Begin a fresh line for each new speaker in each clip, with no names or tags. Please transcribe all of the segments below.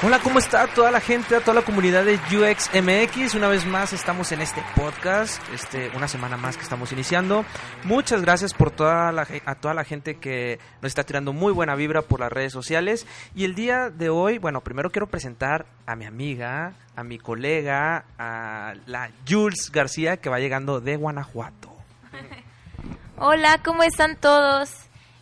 Hola, ¿cómo está toda la gente, a toda la comunidad de UXMX? Una vez más estamos en este podcast, este, una semana más que estamos iniciando. Muchas gracias por toda la, a toda la gente que nos está tirando muy buena vibra por las redes sociales. Y el día de hoy, bueno, primero quiero presentar a mi amiga, a mi colega, a la Jules García que va llegando de Guanajuato.
Hola, ¿cómo están todos?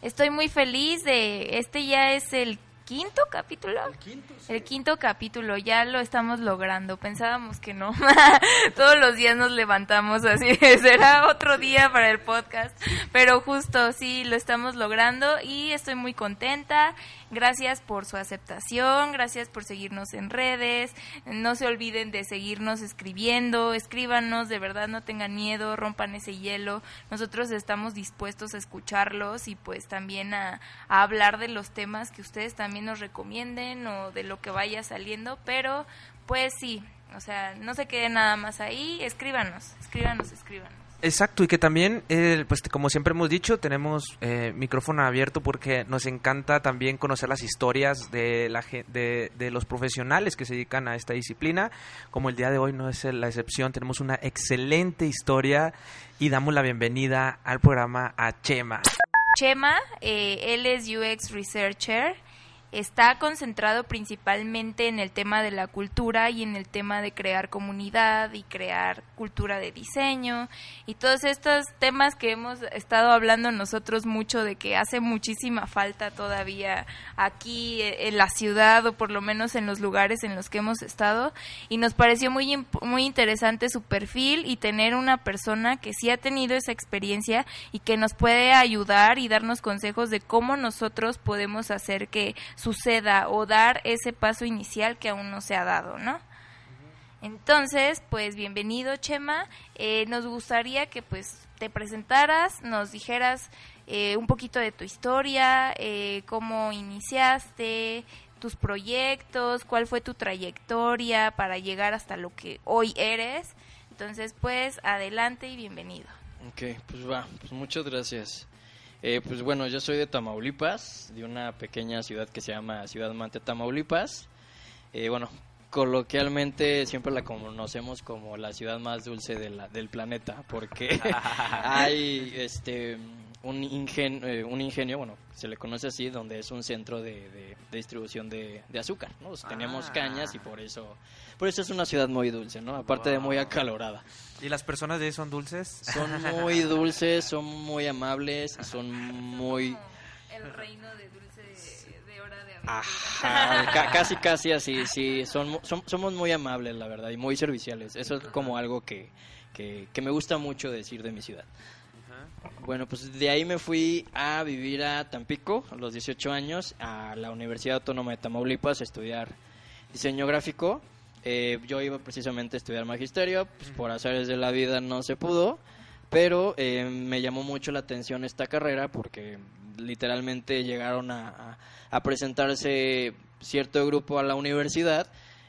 Estoy muy feliz de este ya es el quinto capítulo. El quinto, El quinto capítulo, ya lo estamos logrando. Pensábamos que no. Todos los días nos levantamos así, será otro día para el podcast. Pero justo, sí, lo estamos logrando y estoy muy contenta. Gracias por su aceptación, gracias por seguirnos en redes. No se olviden de seguirnos escribiendo, escríbanos, de verdad no tengan miedo, rompan ese hielo. Nosotros estamos dispuestos a escucharlos y pues también a, a hablar de los temas que ustedes también nos recomienden o de lo que vaya saliendo, pero pues sí, o sea, no se quede nada más ahí, escríbanos, escríbanos, escríbanos.
Exacto, y que también, eh, pues como siempre hemos dicho, tenemos eh, micrófono abierto porque nos encanta también conocer las historias de, la, de, de los profesionales que se dedican a esta disciplina. Como el día de hoy no es la excepción, tenemos una excelente historia y damos la bienvenida al programa a Chema.
Chema, eh, él es UX Researcher, está concentrado principalmente en el tema de la cultura y en el tema de crear comunidad y crear cultura de diseño. Y todos estos temas que hemos estado hablando nosotros mucho de que hace muchísima falta todavía aquí en la ciudad o por lo menos en los lugares en los que hemos estado. Y nos pareció muy muy interesante su perfil y tener una persona que sí ha tenido esa experiencia y que nos puede ayudar y darnos consejos de cómo nosotros podemos hacer que suceda o dar ese paso inicial que aún no se ha dado, ¿no? Entonces, pues bienvenido Chema, eh, nos gustaría que pues te presentaras, nos dijeras eh, un poquito de tu historia, eh, cómo iniciaste, tus proyectos, cuál fue tu trayectoria para llegar hasta lo que hoy eres. Entonces, pues adelante y bienvenido.
Ok, pues va, pues muchas gracias. Eh, pues bueno, yo soy de Tamaulipas, de una pequeña ciudad que se llama Ciudad Mante, Tamaulipas. Eh, bueno, coloquialmente siempre la conocemos como la ciudad más dulce de la, del planeta, porque hay este un, eh, un ingenio, bueno, se le conoce así, donde es un centro de, de, distribución de, de, azúcar, ¿no? Tenemos ah. cañas y por eso, por eso es una ciudad muy dulce, ¿no? Aparte de muy acalorada.
¿Y las personas de ahí son dulces?
Son muy dulces, son muy amables, son muy...
El reino de dulce de hora de
Ajá, casi, casi así, sí, son, somos muy amables, la verdad, y muy serviciales. Eso es como algo que, que, que me gusta mucho decir de mi ciudad. Bueno, pues de ahí me fui a vivir a Tampico a los 18 años, a la Universidad Autónoma de Tamaulipas a estudiar diseño gráfico. Eh, yo iba precisamente a estudiar magisterio, pues por azares de la vida no se pudo, pero eh, me llamó mucho la atención esta carrera porque literalmente llegaron a, a presentarse cierto grupo a la universidad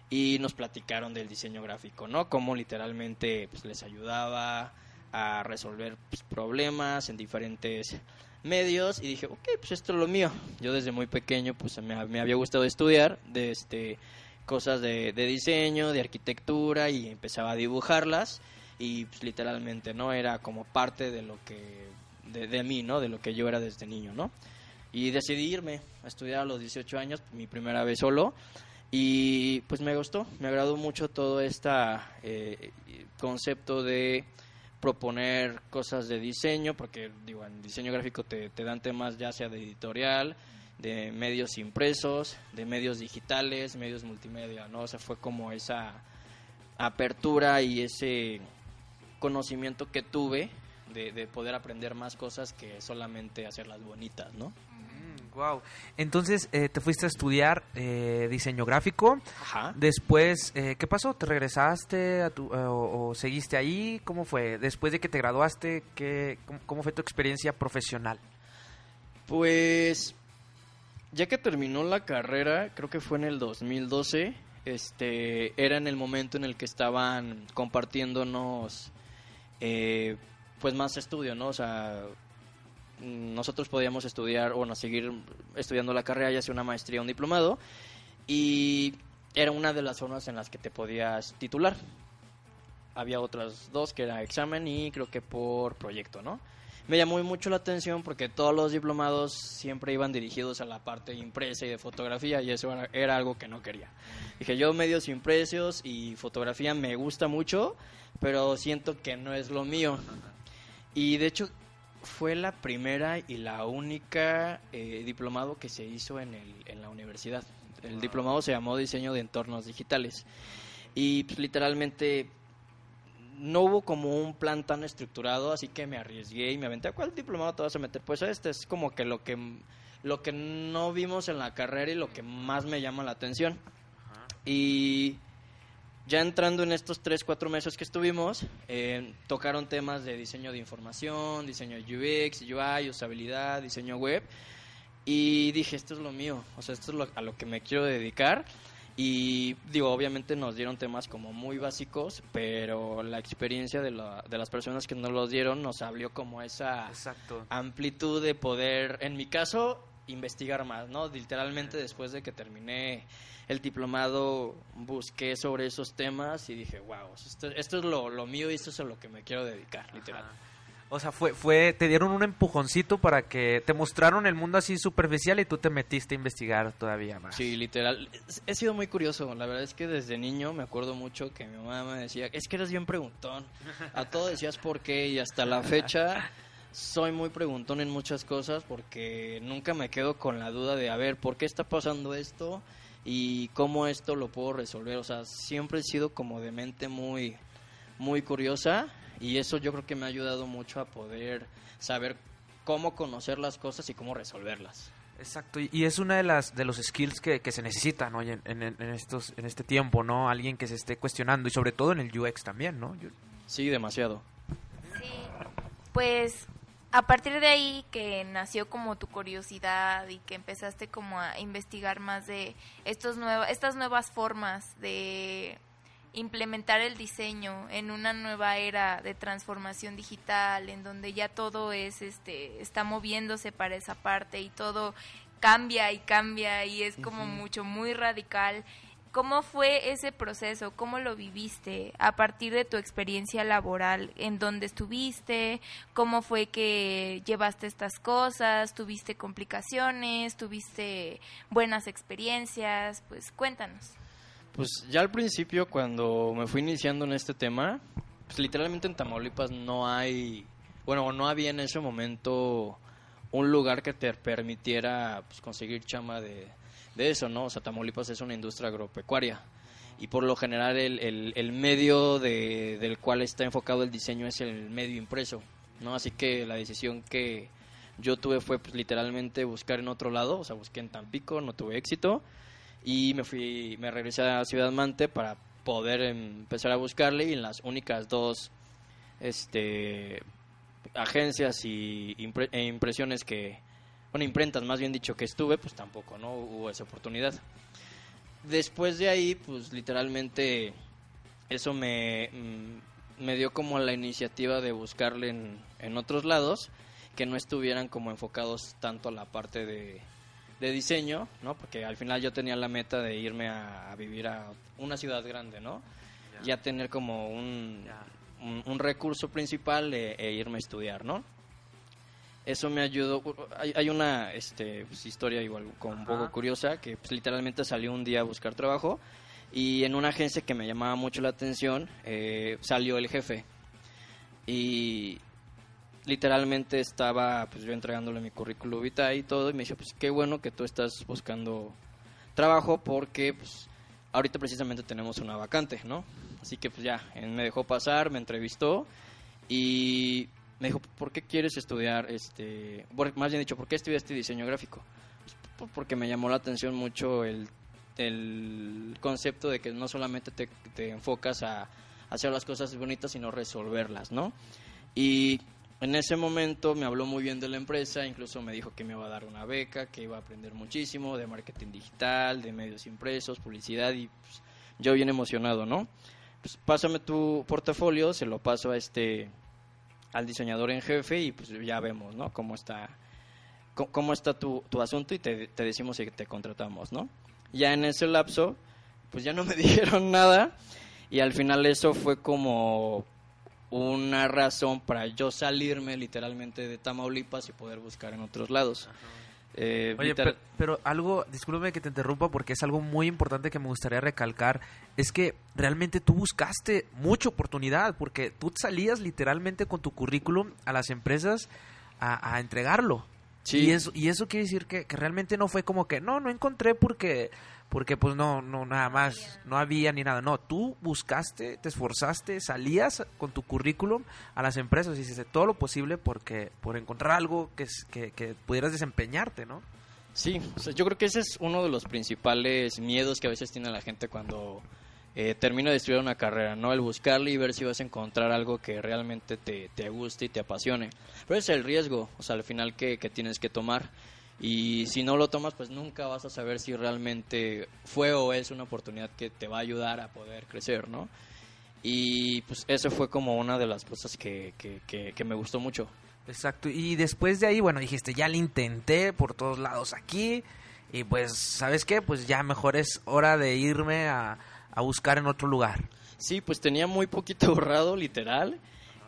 y nos platicaron del diseño gráfico, ¿no? Cómo literalmente pues, les ayudaba a resolver pues, problemas en diferentes medios y dije, ok, pues esto es lo mío. Yo desde muy pequeño pues me, me había gustado estudiar de este, cosas de, de, diseño, de arquitectura y empezaba a dibujarlas y pues, literalmente no era como parte de lo que de, de, mí, ¿no? De lo que yo era desde niño, ¿no? Y decidí irme a estudiar a los 18 años, mi primera vez solo y pues me gustó, me agradó mucho todo este eh, concepto de proponer cosas de diseño, porque digo, en diseño gráfico te, te dan temas ya sea de editorial, de medios impresos, de medios digitales, medios multimedia, ¿no? O sea, fue como esa apertura y ese conocimiento que tuve de, de poder aprender más cosas que solamente hacerlas bonitas, ¿no?
Wow. Entonces, eh, te fuiste a estudiar eh, diseño gráfico. Ajá. Después, eh, ¿qué pasó? ¿Te regresaste a tu, o, o, seguiste ahí? ¿Cómo fue? Después de que te graduaste, ¿qué, cómo, cómo, fue tu experiencia profesional?
Pues, ya que terminó la carrera, creo que fue en el 2012, este, era en el momento en el que estaban compartiéndonos, pues, más estudio, ¿no? O sea nosotros podíamos estudiar, bueno, seguir estudiando la carrera, ya sea una maestría o un diplomado. Y era una de las formas en las que te podías titular. Había otras dos que era examen y creo que por proyecto, ¿no? Me llamó mucho la atención porque todos los diplomados siempre iban dirigidos a la parte impresa y de fotografía y eso era, algo que no quería. Dije, yo medios impresos y fotografía me gusta mucho, pero siento que no es lo mío. Y de hecho fue la primera y la única eh, diplomado que se hizo en, el, en la universidad. El diplomado se llamó Diseño de Entornos Digitales. Y pues, literalmente no hubo como un plan tan estructurado, así que me arriesgué y me aventé. ¿A cuál diplomado te vas a meter? Pues a este es como que lo que lo que no vimos en la carrera y lo que más me llama la atención. Y ya entrando en estos 3, 4 meses que estuvimos, eh, tocaron temas de diseño de información, diseño de UX, UI, usabilidad, diseño web. Y dije, esto es lo mío, o sea, esto es lo, a lo que me quiero dedicar. Y digo, obviamente nos dieron temas como muy básicos, pero la experiencia de, la, de las personas que nos los dieron nos abrió como esa amplitud de poder, en mi caso, investigar más, ¿no? Literalmente después de que terminé el diplomado busqué sobre esos temas y dije, wow, esto, esto es lo, lo, mío y esto es a lo que me quiero dedicar, literal.
O sea, fue, fue, te dieron un empujoncito para que te mostraron el mundo así superficial y tú te metiste a investigar todavía más.
Sí, literal. He sido muy curioso. La verdad es que desde niño me acuerdo mucho que mi mamá me decía, es que eres bien preguntón. A todo decías por qué y hasta la fecha soy muy preguntón en muchas cosas porque nunca me quedo con la duda de, a ver, ¿por qué está pasando esto? Y cómo esto lo puedo resolver. O sea, siempre he sido como de mente muy, muy curiosa y eso yo creo que me ha ayudado mucho a poder saber cómo conocer las cosas y cómo resolverlas.
Exacto, y es una de las de los skills que, que se necesitan ¿no? en, en, estos en este tiempo, ¿no? Alguien que se esté cuestionando y sobre todo en el UX también, ¿no?
Sí, demasiado.
Sí, pues a partir de ahí que nació como tu curiosidad y que empezaste como a investigar más de estos nuevas estas nuevas formas de implementar el diseño en una nueva era de transformación digital en donde ya todo es este está moviéndose para esa parte y todo cambia y cambia y es como mucho muy radical ¿Cómo fue ese proceso? ¿Cómo lo viviste a partir de tu experiencia laboral? ¿En dónde estuviste? ¿Cómo fue que llevaste estas cosas? ¿Tuviste complicaciones? ¿Tuviste buenas experiencias? Pues cuéntanos.
Pues ya al principio cuando me fui iniciando en este tema, pues literalmente en Tamaulipas no hay, bueno, no había en ese momento un lugar que te permitiera pues, conseguir chama de, de eso, ¿no? O sea, Tamaulipas es una industria agropecuaria y por lo general el, el, medio de, del cual está enfocado el diseño es el medio impreso, ¿no? Así que la decisión que yo tuve fue pues, literalmente buscar en otro lado, o sea, busqué en Tampico, no tuve éxito y me fui, me regresé a Ciudad Mante para poder empezar a buscarle y en las únicas dos este agencias y e impresiones que bueno, imprentas más bien dicho que estuve, pues tampoco, ¿no? Hubo esa oportunidad. Después de ahí, pues literalmente eso me, mm, me dio como la iniciativa de buscarle en, en otros lados que no estuvieran como enfocados tanto a la parte de, de diseño, ¿no? Porque al final yo tenía la meta de irme a, vivir a una ciudad grande, ¿no? Ya tener como un, un, recurso principal e, e, irme a estudiar, ¿no? eso me ayudó. Hay, hay una este, pues, historia igual con un poco curiosa que pues, literalmente salió un día a buscar trabajo y en una agencia que me llamaba mucho la atención eh, salió el jefe y literalmente estaba pues yo entregándole mi currículum vitae y todo y me dice pues qué bueno que tú estás buscando trabajo porque pues ahorita precisamente tenemos una vacante, ¿no? Así que pues ya, me dejó pasar, me entrevistó y me dijo, ¿por qué quieres estudiar, este, más bien dicho, ¿por qué estudiaste diseño gráfico? Pues, porque me llamó la atención mucho el, el concepto de que no solamente te, te enfocas a, hacer las cosas bonitas, sino resolverlas, ¿no? Y en ese momento me habló muy bien de la empresa, incluso me dijo que me iba a dar una beca, que iba a aprender muchísimo de marketing digital, de medios impresos, publicidad y pues, yo bien emocionado, ¿no? Pues pásame tu portafolio, se lo paso a este al diseñador en jefe y pues ya vemos, ¿no? Cómo está, cómo está tu, tu asunto y te, te, decimos si te contratamos, ¿no? Ya en ese lapso, pues ya no me dijeron nada y al final eso fue como una razón para yo salirme literalmente de Tamaulipas y poder buscar en otros lados.
Eh, Oye, pero, pero, algo, discúlpeme que te interrumpa porque es algo muy importante que me gustaría recalcar, es que realmente tú buscaste mucha oportunidad porque tú salías literalmente con tu currículum a las empresas a, a entregarlo. Y, eso, y eso quiere decir que, que, realmente no fue como que, no, no encontré porque, porque pues no, no, nada más, no había ni nada. No, tú buscaste, te esforzaste, salías con tu currículum a las empresas y hiciste todo lo posible porque, por encontrar algo que, que, pudieras desempeñarte, ¿no?
Sí, yo creo que ese es uno de los principales miedos que a veces tiene la gente cuando eh, termina de estudiar una carrera, ¿no? El buscarle y ver si vas a encontrar algo que realmente te, te guste y te apasione. Pero es el riesgo, o sea, al final que, que tienes que tomar. Y si no lo tomas, pues nunca vas a saber si realmente fue o es una oportunidad que te va a ayudar a poder crecer, ¿no? Y pues eso fue como una de las cosas que, que, que, me gustó mucho.
Exacto, y después de ahí, bueno, dijiste, ya lo intenté por todos lados aquí, y pues, ¿sabes qué? Pues ya mejor es hora de irme a, a buscar en otro lugar.
Sí, pues tenía muy poquito ahorrado, literal,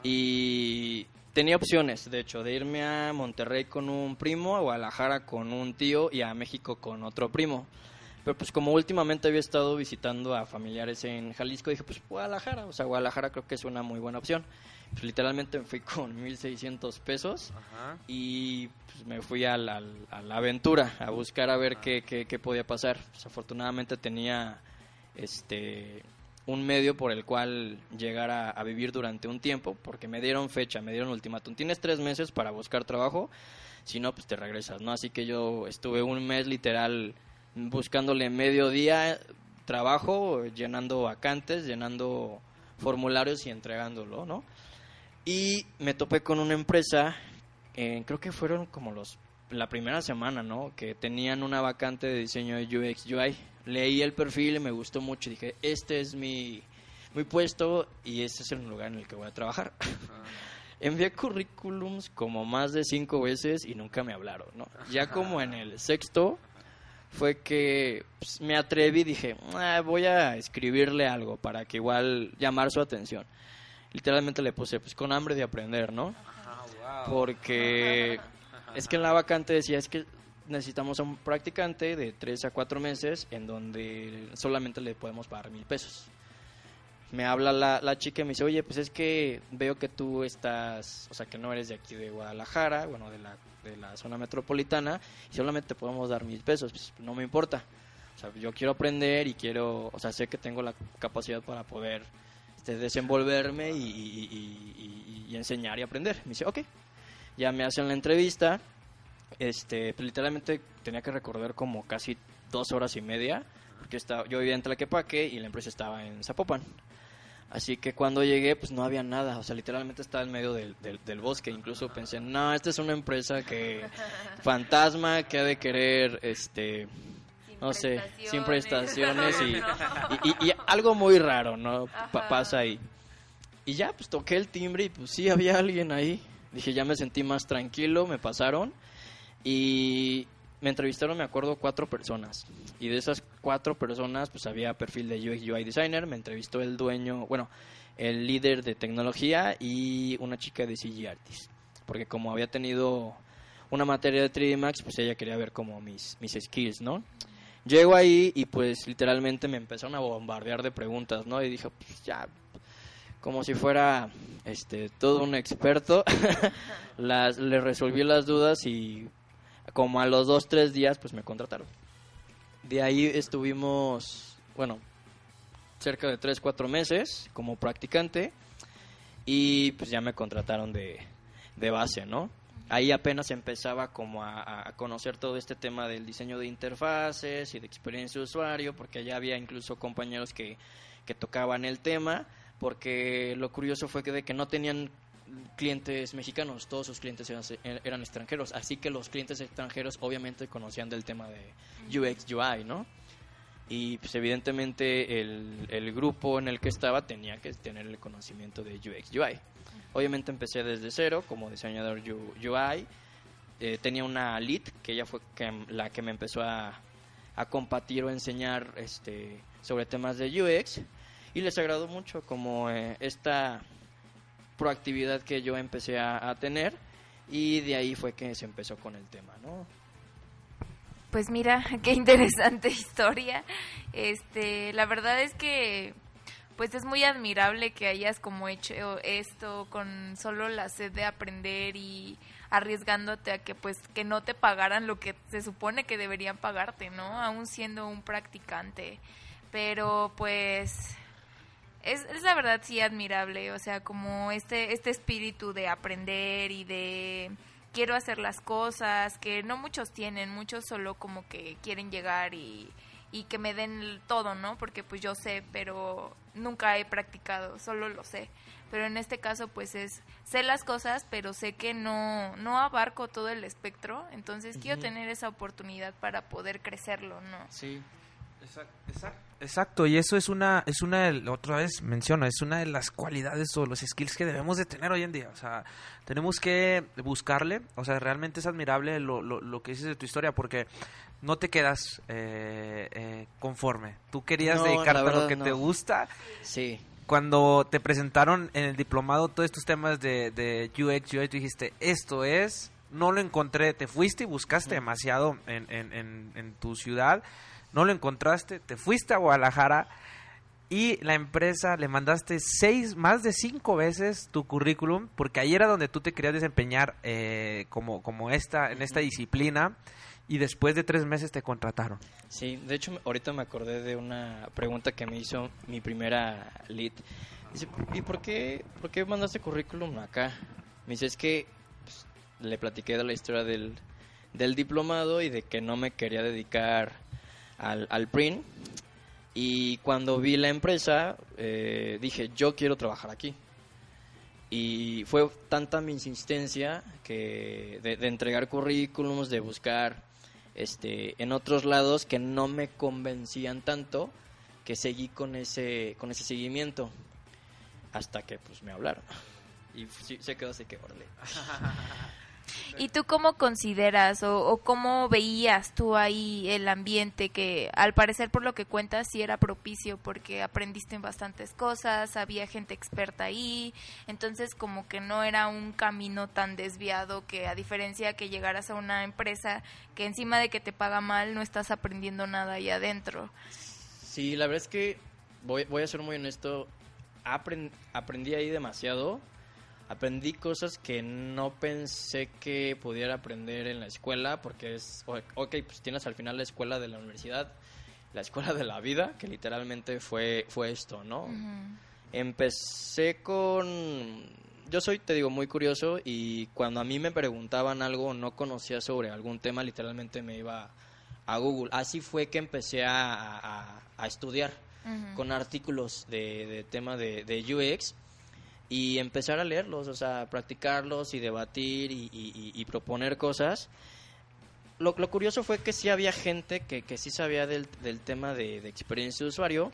y tenía opciones, de hecho, de irme a Monterrey con un primo, a Guadalajara con un tío y a México con otro primo. Pero pues como últimamente había estado visitando a familiares en Jalisco, dije, pues Guadalajara, o sea, Guadalajara creo que es una muy buena opción. Pues literalmente me fui con 1.600 pesos y pues, me fui a la, a la, aventura, a buscar a ver qué, qué, qué podía pasar. Pues, afortunadamente tenía este un medio por el cual llegar a, vivir durante un tiempo, porque me dieron fecha, me dieron ultimátum. Tienes tres meses para buscar trabajo, si no, pues te regresas, ¿no? Así que yo estuve un mes literal buscándole medio día trabajo, llenando vacantes, llenando formularios y entregándolo, ¿no? Y me topé con una empresa, eh, creo que fueron como los la primera semana, ¿no? Que tenían una vacante de diseño de UX UI leí el perfil y me gustó mucho. Dije, este es mi, mi puesto y este es el lugar en el que voy a trabajar. Envié currículums como más de cinco veces y nunca me hablaron, ¿no? Ya como en el sexto fue que pues, me atreví y dije, ah, voy a escribirle algo para que igual llamar su atención. Literalmente le puse, pues con hambre de aprender, ¿no? Porque es que en la vacante decía, es que necesitamos a un practicante de 3 a 4 meses en donde solamente le podemos pagar mil pesos. Me habla la, la, chica y me dice, oye, pues es que veo que tú estás, o sea, que no eres de aquí de Guadalajara, bueno, de la, de la zona metropolitana, y solamente te podemos dar mil pesos, pues no me importa. O sea, yo quiero aprender y quiero, o sea, sé que tengo la capacidad para poder este, desenvolverme y, y, y, y enseñar y aprender. Me dice, ok. Ya me hacen la entrevista, este, pues, literalmente tenía que recorrer como casi dos horas y media, porque estaba, yo vivía en Tlaquepaque y la empresa estaba en Zapopan. Así que cuando llegué, pues no había nada, o sea, literalmente estaba en medio del, del, bosque. Incluso pensé, no, esta es una empresa que fantasma, que ha de querer, este, no sé, sin prestaciones y, y, algo muy raro, ¿no? pasa ahí. Y ya, pues toqué el timbre y pues sí, había alguien ahí. Dije, ya me sentí más tranquilo, me pasaron y me entrevistaron, me acuerdo, cuatro personas. Y de esas cuatro personas, pues había perfil de UX UI designer. Me entrevistó el dueño, bueno, el líder de tecnología y una chica de CG artist. Porque como había tenido una materia de 3D Max, pues ella quería ver como mis, mis skills, ¿no? Llego ahí y pues literalmente me empezaron a bombardear de preguntas, ¿no? Y dije, pues ya, como si fuera este todo un experto, las, le resolví las dudas y como a los dos, tres días, pues me contrataron. De ahí estuvimos, bueno, cerca de tres, cuatro meses como practicante y pues ya me contrataron de, de base, ¿no? Ahí apenas empezaba como a, conocer todo este tema del diseño de interfaces y de experiencia de usuario, porque allá había incluso compañeros que, que tocaban el tema, porque lo curioso fue que de que no tenían clientes mexicanos, todos sus clientes eran, extranjeros, así que los clientes extranjeros obviamente conocían del tema de UX, UI, ¿no? Y pues evidentemente el, el grupo en el que estaba tenía que tener el conocimiento de UX, UI. Obviamente empecé desde cero como diseñador UI, eh, tenía una lead que ella fue la que me empezó a, a compartir o enseñar este, sobre temas de UX y les agradó mucho como eh, esta proactividad que yo empecé a, a, tener y de ahí fue que se empezó con el tema, ¿no?
Pues mira, qué interesante historia. Este, la verdad es que pues es muy admirable que hayas como hecho esto con solo la sed de aprender y arriesgándote a que pues que no te pagaran lo que se supone que deberían pagarte, ¿no? Aún siendo un practicante. Pero pues es, es, la verdad sí admirable, o sea, como este este espíritu de aprender y de quiero hacer las cosas que no muchos tienen, muchos solo como que quieren llegar y y que me den todo, ¿no? Porque pues yo sé, pero nunca he practicado, solo lo sé. Pero en este caso pues es, sé las cosas, pero sé que no, no abarco todo el espectro, entonces quiero tener esa oportunidad para poder crecerlo, ¿no?
Sí.
Exacto, exacto, y eso es una, es una, otra vez menciono, es una de las cualidades o los skills que debemos de tener hoy en día. O sea, tenemos que buscarle, o sea, realmente es admirable lo, lo, lo que dices de tu historia, porque no te quedas eh, eh, conforme. Tú querías
No,
dedicarte a lo que te gusta.
Sí.
Cuando te presentaron en el diplomado todos estos temas de, de UX, UI, tú dijiste, esto es, no lo encontré, te fuiste y buscaste demasiado en, en, en, en tu ciudad, no lo encontraste, te fuiste a Guadalajara y la empresa le mandaste seis, más de cinco veces tu currículum, porque ahí era donde tú te querías desempeñar eh, como, como esta, en esta disciplina, y después de tres meses te contrataron.
Sí, de hecho ahorita me acordé de una pregunta que me hizo mi primera lead. Dice, ¿y por qué, por qué mandaste currículum acá? Me dice, es que pues, le platiqué de la historia del, del diplomado y de que no me quería dedicar al, al print. Y cuando vi la empresa, eh, dije, yo quiero trabajar aquí. Y fue tanta mi insistencia que de, de entregar currículums, de buscar este, en otros lados que no me convencían tanto que seguí con ese, con ese seguimiento hasta que pues me hablaron. Y se quedó así que, órale.
¿Y tú cómo consideras o, o cómo veías tú ahí el ambiente que al parecer por lo que cuentas sí era propicio porque aprendiste bastantes cosas, había gente experta ahí, entonces como que no era un camino tan desviado que a diferencia que llegaras a una empresa que encima de que te paga mal no estás aprendiendo nada ahí adentro.
Sí, la verdad es que voy, voy a ser muy honesto, apren- aprendí ahí demasiado. Aprendí cosas que no pensé que pudiera aprender en la escuela, porque es, ok, pues tienes al final la escuela de la universidad, la escuela de la vida, que literalmente fue, fue esto, ¿no? Empecé con... Yo soy, te digo, muy curioso y cuando a mí me preguntaban algo o no conocía sobre algún tema, literalmente me iba a Google. Así fue que empecé a, a- a estudiar con artículos de, de tema de, de UX y empezar a leerlos, o sea, practicarlos y debatir y, proponer cosas. Lo, curioso fue que sí había gente que, que sí sabía del, del tema de, de experiencia de usuario,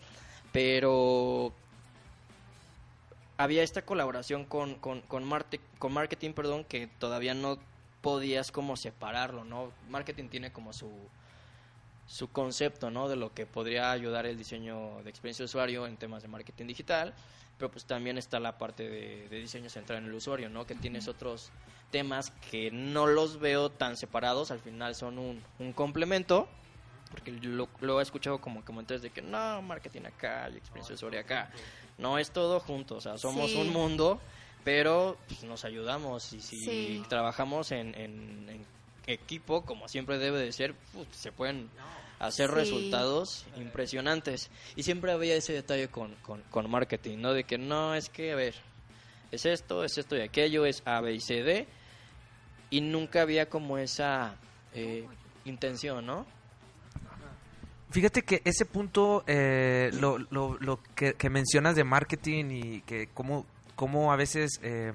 pero había esta colaboración con, con, con, marte- con marketing, perdón, que todavía no podías como separarlo, ¿no? Marketing tiene como su, su concepto, ¿no? De lo que podría ayudar el diseño de experiencia de usuario en temas de marketing digital, pero pues también está la parte de, de diseño centrado en el usuario, ¿no? Que tienes otros temas que no los veo tan separados, al final son un, un complemento, porque lo, lo he escuchado como comentarios de que no, marketing acá y experiencia de usuario acá. No, es todo junto, o sea, somos
Sí.
un mundo, pero pues, nos ayudamos y si
Sí.
trabajamos en, en- en equipo, como siempre debe de ser, pues, se pueden hacer
Sí.
resultados impresionantes. Y siempre había ese detalle con, con, con marketing, ¿no? De que no, es que, a ver, es esto, es esto y aquello, es A, B y C, D. Y nunca había como esa eh, intención, ¿no?
Fíjate que ese punto, eh, lo, lo, lo que, que mencionas de marketing y que cómo, cómo a veces eh,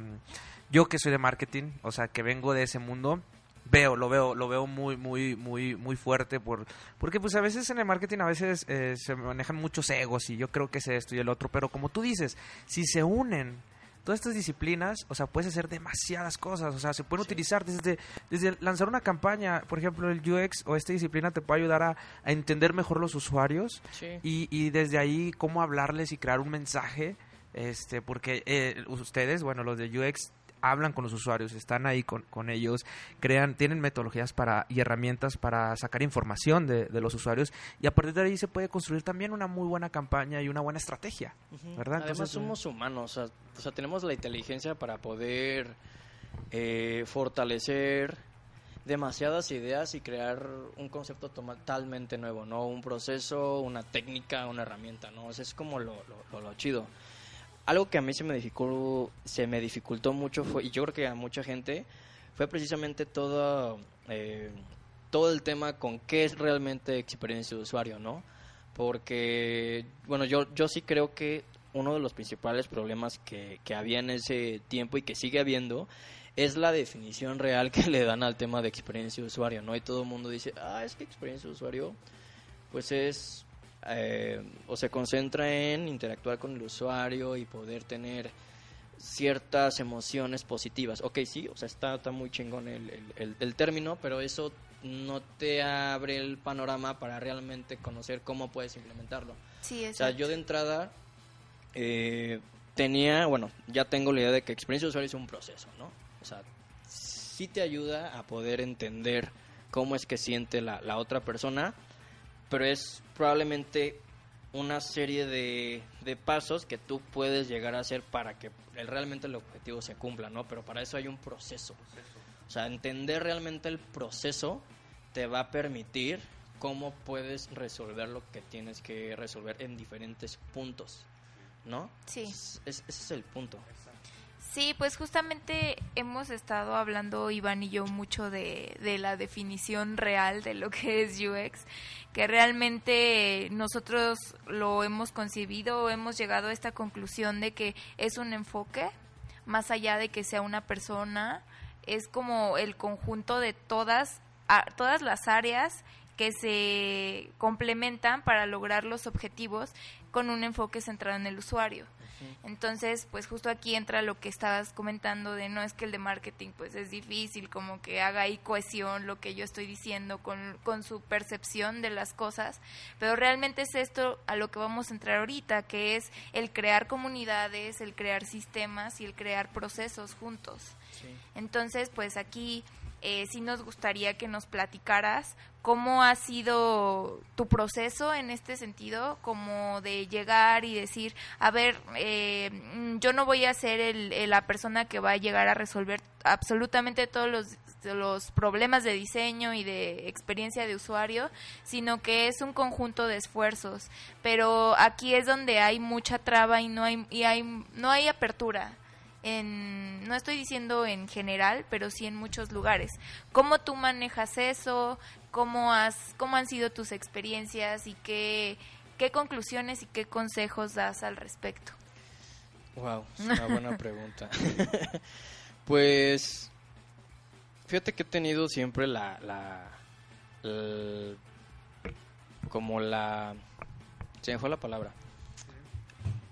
yo que soy de marketing, o sea, que vengo de ese mundo, veo, lo veo, lo veo muy, muy, muy, muy fuerte por, porque pues a veces en el marketing a veces eh, se manejan muchos egos y yo creo que es esto y el otro, pero como tú dices, si se unen todas estas disciplinas, o sea, puedes hacer demasiadas cosas, o sea, se pueden utilizar desde, desde lanzar una campaña, por ejemplo, el UX o esta disciplina te puede ayudar a, a entender mejor los usuarios y, y desde ahí cómo hablarles y crear un mensaje, este, porque eh, ustedes, bueno, los de UX hablan con los usuarios, están ahí con, con, ellos, crean, tienen metodologías para y herramientas para sacar información de, de, los usuarios y a partir de ahí se puede construir también una muy buena campaña y una buena estrategia, ¿verdad?
Además Entonces, somos humanos, o sea, o sea, tenemos la inteligencia para poder eh, fortalecer demasiadas ideas y crear un concepto totalmente nuevo, ¿no? Un proceso, una técnica, una herramienta, ¿no? O sea, es como lo, lo, lo chido algo que a mí se me dificultó, se me dificultó mucho fue, y yo creo que a mucha gente, fue precisamente todo, eh, todo el tema con qué es realmente experiencia de usuario, ¿no? Porque, bueno, yo, yo sí creo que uno de los principales problemas que, que había en ese tiempo y que sigue habiendo es la definición real que le dan al tema de experiencia de usuario, ¿no? Y todo el mundo dice, ah, es que experiencia de usuario, pues es eh, o se concentra en interactuar con el usuario y poder tener ciertas emociones positivas. Ok, sí, o sea, está, está muy chingón el, el, el, término, pero eso no te abre el panorama para realmente conocer cómo puedes implementarlo.
Sí,
o sea, yo de entrada eh, tenía, bueno, ya tengo la idea de que experiencia de usuario es un proceso, ¿no? O sea, sí te ayuda a poder entender cómo es que siente la, la otra persona, pero es probablemente una serie de, de, pasos que tú puedes llegar a hacer para que el, realmente el objetivo se cumpla, ¿no? Pero para eso hay un proceso. O sea, entender realmente el proceso te va a permitir cómo puedes resolver lo que tienes que resolver en diferentes puntos, ¿no?
Sí.
Es, es, ese es el punto.
Sí, pues justamente hemos estado hablando Iván y yo mucho de, la definición real de lo que es UX, que realmente nosotros lo hemos concebido, hemos llegado a esta conclusión de que es un enfoque, más allá de que sea una persona, es como el conjunto de todas, a, todas las áreas que se complementan para lograr los objetivos con un enfoque centrado en el usuario. Entonces, pues justo aquí entra lo que estabas comentando de no es que el de marketing pues es difícil, como que haga ahí cohesión lo que yo estoy diciendo con, con su percepción de las cosas, pero realmente es esto a lo que vamos a entrar ahorita, que es el crear comunidades, el crear sistemas y el crear procesos juntos. Sí. Entonces, pues aquí eh, sí nos gustaría que nos platicaras cómo ha sido tu proceso en este sentido, como de llegar y decir, a ver, eh, yo no voy a ser el, la persona que va a llegar a resolver absolutamente todos los, los problemas de diseño y de experiencia de usuario, sino que es un conjunto de esfuerzos. Pero aquí es donde hay mucha traba y no hay, y hay, no hay apertura en, no estoy diciendo en general, pero sí en muchos lugares. ¿Cómo tú manejas eso? ¿Cómo, has, cómo han sido tus experiencias y qué, qué conclusiones y qué consejos das al respecto?
Wow, es una buena pregunta. pues, fíjate que he tenido siempre la, la, la como la, se me fue la palabra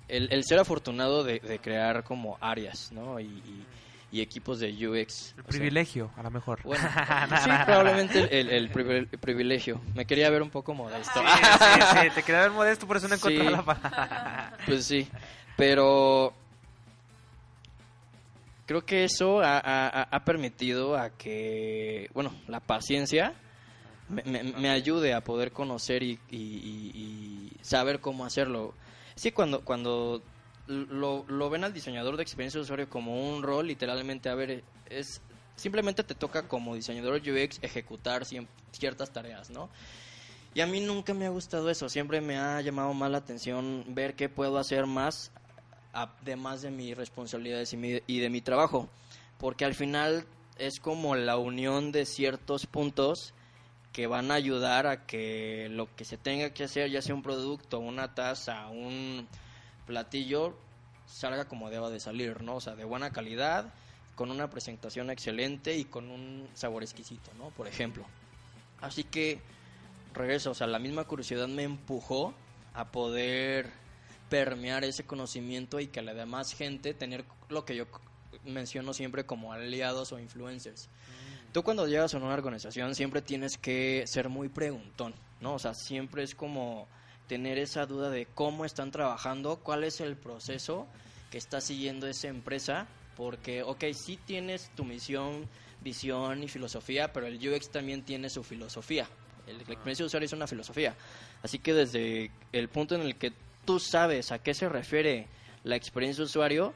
el, el ser afortunado de, de, crear como áreas, ¿no? Y, y, y equipos de UX.
El privilegio, sea, a lo mejor.
Bueno, sí, probablemente el, el, el, privilegio. Me quería ver un poco modesto.
Sí, sí, sí, te quería ver modesto, por eso no encontré sí, la palabra.
Pues sí, pero creo que eso ha, ha, ha, permitido a que, bueno, la paciencia me, me, me ayude a poder conocer y, y, y, saber cómo hacerlo sí, cuando, cuando lo, lo, ven al diseñador de experiencia de usuario como un rol, literalmente, a ver, es simplemente te toca como diseñador UX ejecutar ciertas tareas, ¿no? Y a mí nunca me ha gustado eso, siempre me ha llamado más la atención ver qué puedo hacer más, además de mis responsabilidades y, y de mi trabajo, porque al final es como la unión de ciertos puntos que van a ayudar a que lo que se tenga que hacer, ya sea un producto, una taza, un platillo, salga como deba de salir, ¿no? O sea, de buena calidad, con una presentación excelente y con un sabor exquisito, ¿no? Por ejemplo. Así que, regreso, o sea, la misma curiosidad me empujó a poder permear ese conocimiento y que la demás gente tener lo que yo menciono siempre como aliados o influencers. Tú cuando llegas a una organización siempre tienes que ser muy preguntón, ¿no? O sea, siempre es como tener esa duda de cómo están trabajando, cuál es el proceso que está siguiendo esa empresa, porque, ok, sí tienes tu misión, visión y filosofía, pero el UX también tiene su filosofía. El, la experiencia de usuario es una filosofía. Así que desde el punto en el que tú sabes a qué se refiere la experiencia de usuario,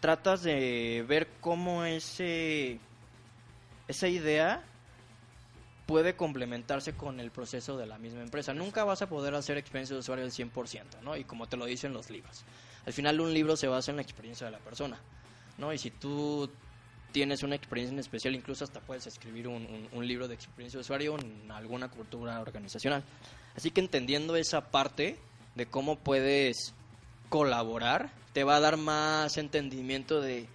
tratas de ver cómo ese, esa idea puede complementarse con el proceso de la misma empresa. Nunca vas a poder hacer experiencia de usuario al 100%, ¿no? Y como te lo dicen los libros. Al final un libro se basa en la experiencia de la persona, ¿no? Y si tú tienes una experiencia en especial, incluso hasta puedes escribir un, un, un libro de experiencia de usuario en alguna cultura organizacional. Así que entendiendo esa parte de cómo puedes colaborar, te va a dar más entendimiento de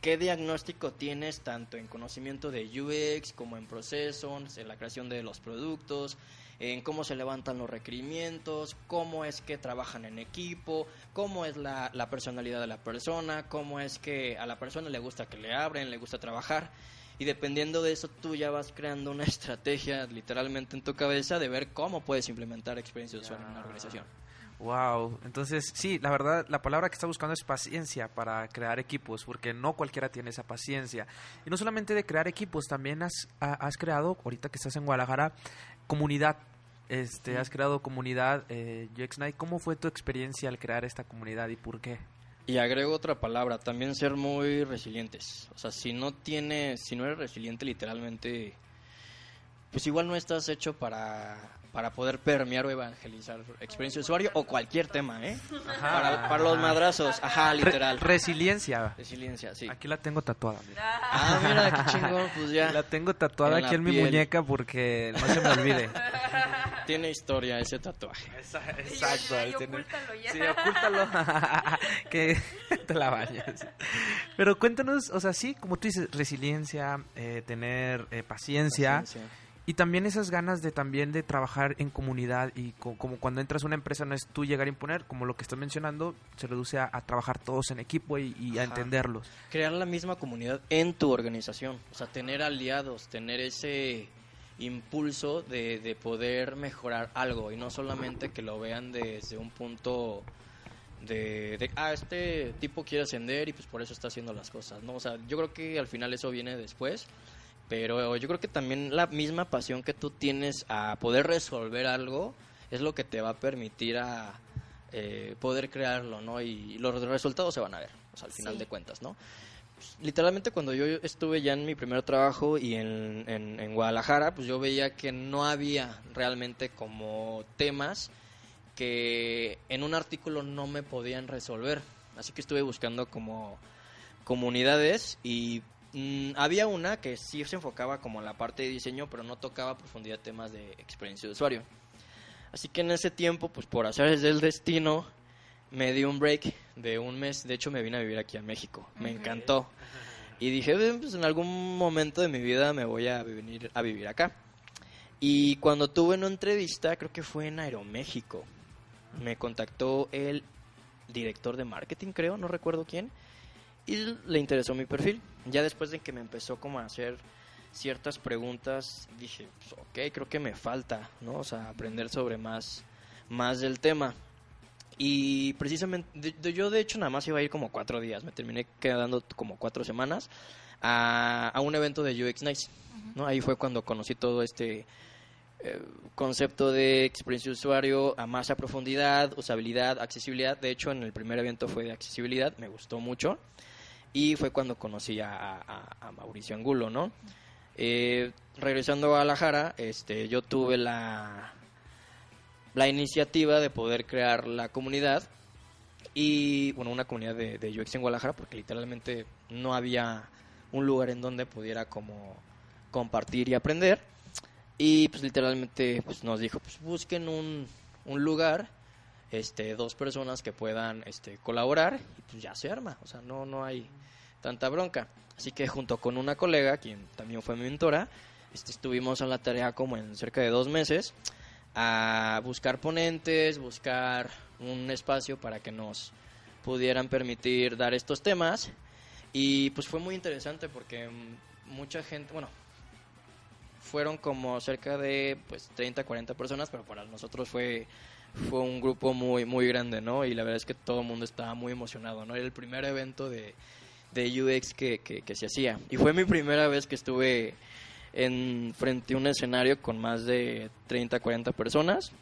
qué diagnóstico tienes tanto en conocimiento de UX como en procesos, en la creación de los productos, en cómo se levantan los requerimientos, cómo es que trabajan en equipo, cómo es la, la, personalidad de la persona, cómo es que a la persona le gusta que le abren, le gusta trabajar. Y dependiendo de eso, tú ya vas creando una estrategia literalmente en tu cabeza de ver cómo puedes implementar experiencia de usuario en una organización.
Wow, entonces sí, la verdad, la palabra que está buscando es paciencia para crear equipos, porque no cualquiera tiene esa paciencia. Y no solamente de crear equipos, también has, has creado, ahorita que estás en Guadalajara, comunidad. Este, has creado comunidad eh, UX Night. ¿Cómo fue tu experiencia al crear esta comunidad y por qué?
Y agrego otra palabra, también ser muy resilientes. O sea, si no tienes, si no eres resiliente literalmente, pues igual no estás hecho para, para poder permear o evangelizar experiencia de usuario o cualquier tema, ¿eh? Ajá, para, para, los madrazos, ajá, literal.
Re resiliencia.
Resiliencia, sí.
Aquí la tengo tatuada. Mira.
Ah, mira, qué chingón, pues ya.
La tengo tatuada en aquí en piel. mi muñeca porque no se me olvide.
Tiene historia ese tatuaje.
Exacto.
Ay, ocúltalo ya.
Sí, ocúltalo. que te la bañas. Pero cuéntanos, o sea, sí, como tú dices, resiliencia, eh, tener eh, paciencia. paciencia. Y también esas ganas de también de trabajar en comunidad y co como cuando entras a una empresa no es tú llegar a imponer, como lo que estás mencionando, se reduce a, a trabajar todos en equipo y, y a entenderlos.
Crear la misma comunidad en tu organización, o sea, tener aliados, tener ese impulso de, de poder mejorar algo y no solamente que lo vean desde un punto de, de, ah, este tipo quiere ascender y pues por eso está haciendo las cosas, ¿no? O sea, yo creo que al final eso viene después pero yo creo que también la misma pasión que tú tienes a poder resolver algo es lo que te va a permitir a eh, poder crearlo, ¿no? Y los resultados se van a ver, o sea, al final sí. de cuentas, ¿no? Pues, literalmente cuando yo estuve ya en mi primer trabajo y en, en, en, Guadalajara, pues yo veía que no había realmente como temas que en un artículo no me podían resolver. Así que estuve buscando como comunidades y Mm, había una que sí se enfocaba como en la parte de diseño, pero no tocaba a profundidad temas de experiencia de usuario. Así que en ese tiempo, pues por hacer del destino, me di un break de un mes. De hecho, me vine a vivir aquí a México. Me encantó. Y dije, pues en algún momento de mi vida me voy a venir a vivir acá. Y cuando tuve una entrevista, creo que fue en Aeroméxico, me contactó el director de marketing, creo, no recuerdo quién y le interesó mi perfil. Ya después de que me empezó como a hacer ciertas preguntas, dije, pues, ok, creo que me falta, ¿no? O sea, aprender sobre más, más del tema. Y precisamente, de, yo de hecho nada más iba a ir como cuatro días, me terminé quedando como cuatro semanas a, a un evento de UX Nights, ¿no? Ahí fue cuando conocí todo este eh, concepto de experiencia de usuario a más a profundidad, usabilidad, accesibilidad. De hecho, en el primer evento fue de accesibilidad, me gustó mucho. Y fue cuando conocí a, Mauricio Angulo, ¿no? Eh, regresando a Guadalajara, este, yo tuve la, la iniciativa de poder crear la comunidad y, bueno, una comunidad de, de UX en Guadalajara, porque literalmente no había un lugar en donde pudiera como compartir y aprender. Y pues literalmente pues, nos dijo, pues busquen un, un lugar este, dos personas que puedan este, colaborar y pues ya se arma, o sea, no, no hay tanta bronca. Así que junto con una colega, quien también fue mi mentora, este, estuvimos en la tarea como en cerca de dos meses a buscar ponentes, buscar un espacio para que nos pudieran permitir dar estos temas. Y pues fue muy interesante porque mucha gente, bueno, fueron como cerca de pues 30, 40 personas, pero para nosotros fue fue un grupo muy muy grande, ¿no? Y la verdad es que todo el mundo estaba muy emocionado, ¿no? Era el primer evento de, de UX que, que, se hacía. Y fue mi primera vez que estuve en frente a un escenario con más de 30, 40 personas.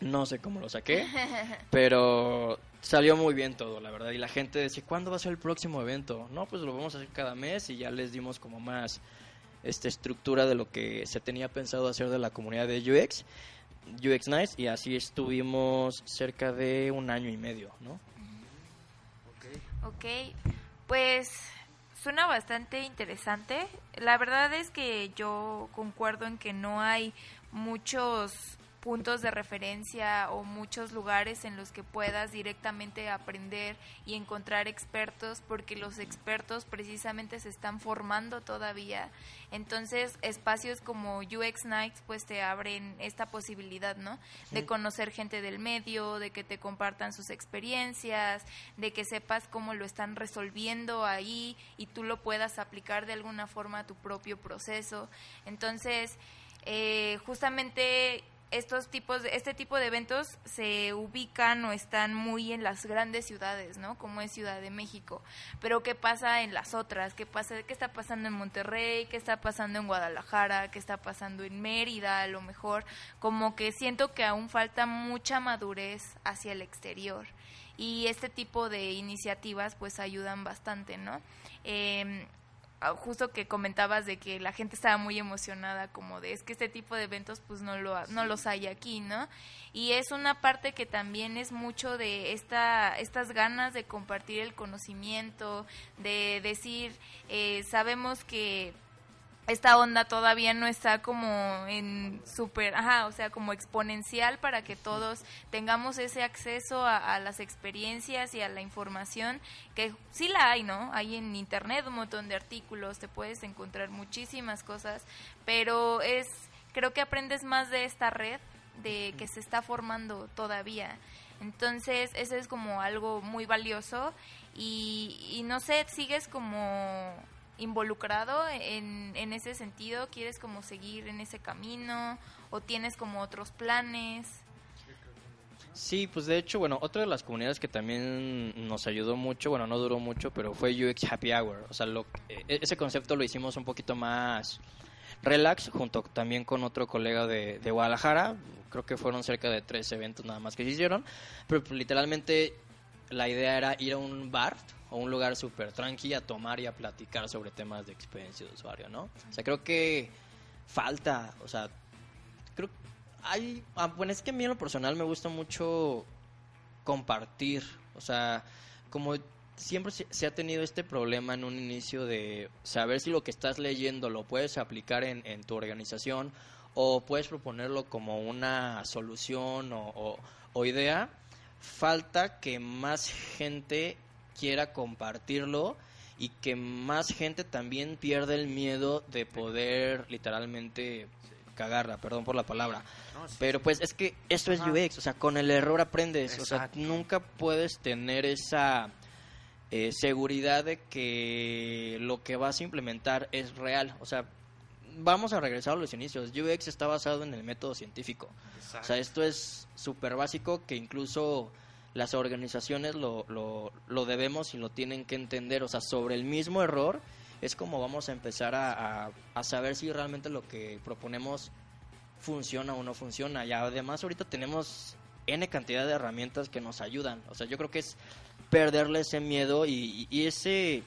No sé cómo lo saqué, pero salió muy bien todo, la verdad. Y la gente decía, ¿cuándo va a ser el próximo evento? No, pues lo vamos a hacer cada mes y ya les dimos como más esta estructura de lo que se tenía pensado hacer de la comunidad de UX, UX Nice, y así estuvimos cerca de un año y medio, ¿no?
Ok, pues suena bastante interesante. La verdad es que yo concuerdo en que no hay muchos puntos de referencia o muchos lugares en los que puedas directamente aprender y encontrar expertos porque los expertos precisamente se están formando todavía. Entonces, espacios como UX Nights pues te abren esta posibilidad, ¿no? De conocer gente del medio, de que te compartan sus experiencias, de que sepas cómo lo están resolviendo ahí y tú lo puedas aplicar de alguna forma a tu propio proceso. Entonces, eh, justamente estos tipos de, este tipo de eventos se ubican o están muy en las grandes ciudades, ¿no? Como es Ciudad de México. Pero ¿qué pasa en las otras? ¿Qué pasa qué está pasando en Monterrey? ¿Qué está pasando en Guadalajara? ¿Qué está pasando en Mérida? A lo mejor como que siento que aún falta mucha madurez hacia el exterior. Y este tipo de iniciativas pues ayudan bastante, ¿no? Eh, justo que comentabas de que la gente estaba muy emocionada como de es que este tipo de eventos pues no lo no los hay aquí no y es una parte que también es mucho de esta estas ganas de compartir el conocimiento de decir eh, sabemos que esta onda todavía no está como en súper, ajá, o sea, como exponencial para que todos tengamos ese acceso a, las experiencias y a la información, que sí la hay, ¿no? Hay en internet un montón de artículos, te puedes encontrar muchísimas cosas, pero es, creo que aprendes más de esta red de que se está formando todavía. Entonces, eso es como algo muy valioso y, y no sé, sigues como involucrado en, en ese sentido? ¿Quieres como seguir en ese camino o tienes como otros planes?
Sí, pues de hecho, bueno, otra de las comunidades que también nos ayudó mucho, bueno, no duró mucho, pero fue UX Happy Hour. O sea, lo, e, ese concepto lo hicimos un poquito más relax, junto también con otro colega de, de Guadalajara. Creo que fueron cerca de tres eventos nada más que se hicieron. Pero pues, literalmente la idea era ir a un bar o un lugar súper tranqui a tomar y a platicar sobre temas de experiencia de usuario, ¿no? O sea, creo que falta, o sea, creo hay, ah, bueno, es que a mí en lo personal me gusta mucho compartir, o sea, como siempre se, ha tenido este problema en un inicio de saber si lo que estás leyendo lo puedes aplicar en, tu organización o puedes proponerlo como una solución o idea, falta que más gente quiera compartirlo y que más gente también pierda el miedo de poder literalmente cagarla, perdón por la palabra. Pero pues es que esto es UX, o sea, con el error aprendes, o sea, nunca puedes tener esa eh, seguridad de que lo que vas a implementar es real, o sea, vamos a regresar a los inicios. UX está basado en el método científico. O sea, esto es súper básico que incluso las organizaciones lo, lo, lo, debemos y lo tienen que entender. O sea, sobre el mismo error es como vamos a empezar a, a, saber si realmente lo que proponemos funciona o no funciona. Y además ahorita tenemos N cantidad de herramientas que nos ayudan. O sea, yo creo que es perderle ese miedo y, y ese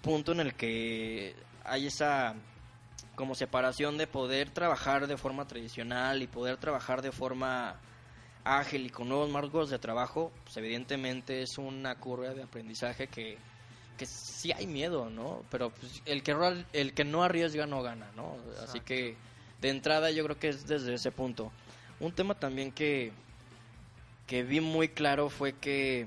punto en el que hay esa como separación de poder trabajar de forma tradicional y poder trabajar de forma ágil y con nuevos marcos de trabajo, pues evidentemente es una curva de aprendizaje que, que sí hay miedo, ¿no? Pero pues, el, que, el que no arriesga no gana, ¿no? Así que de entrada yo creo que es desde ese punto. Un tema también que, que vi muy claro fue que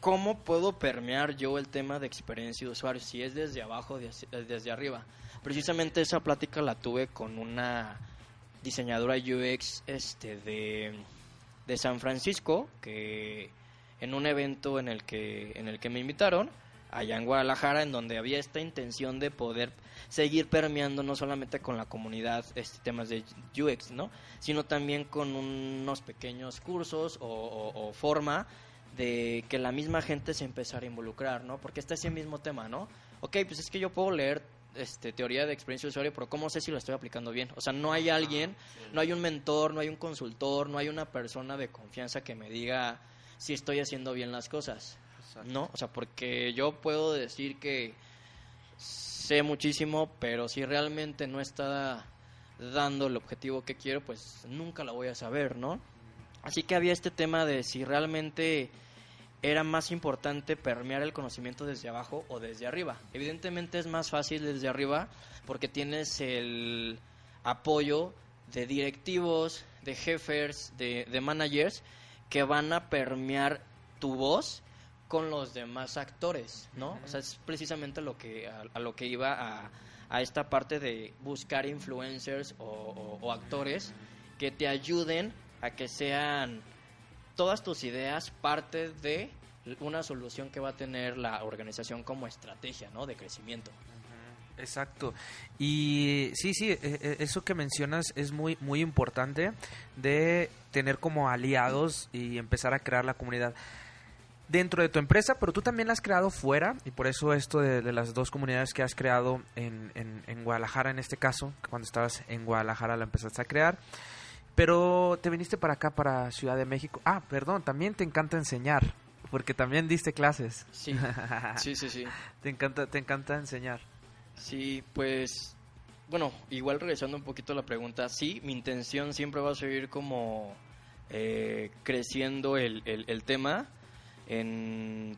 cómo puedo permear yo el tema de experiencia de usuario, si es desde abajo o desde arriba. Precisamente esa plática la tuve con una diseñadora UX este, de, de San Francisco, que en un evento en el que, en el que me invitaron, allá en Guadalajara, en donde había esta intención de poder seguir permeando no solamente con la comunidad este, temas de UX, ¿no? sino también con unos pequeños cursos o, o forma de que la misma gente se empezara a involucrar, ¿no? Porque está ese mismo tema, ¿no? Ok, pues es que yo puedo leer este, teoría de experiencia de usuario, pero ¿cómo sé si lo estoy aplicando bien? O sea, no hay alguien, no hay un mentor, no hay un consultor, no hay una persona de confianza que me diga si estoy haciendo bien las cosas, ¿no? O sea, porque yo puedo decir que sé muchísimo, pero si realmente no está dando el objetivo que quiero, pues nunca lo voy a saber, ¿no? Así que había este tema de si realmente era más importante permear el conocimiento desde abajo o desde arriba. Evidentemente es más fácil desde arriba porque tienes el apoyo de directivos, de jefes, de, managers que van a permear tu voz con los demás actores, ¿no? O sea, es precisamente lo que, a, lo que iba a, a, esta parte de buscar influencers o actores que te ayuden a que sean todas tus ideas parte de una solución que va a tener la organización como estrategia, ¿no? De crecimiento.
Exacto. Y sí, sí, e, e, eso que mencionas es muy, muy importante de tener como aliados y empezar a crear la comunidad dentro de tu empresa, pero tú también la has creado fuera y por eso esto de, las dos comunidades que has creado en, Guadalajara en este caso, cuando estabas en Guadalajara la empezaste a crear. Pero te viniste para acá, para Ciudad de México. Ah, perdón, también te encanta enseñar, porque también diste clases.
Sí, sí, sí, sí.
te, encanta, te encanta enseñar.
Sí, pues, bueno, igual regresando un poquito a la pregunta, sí, mi intención siempre va a seguir como eh, creciendo el, el, tema en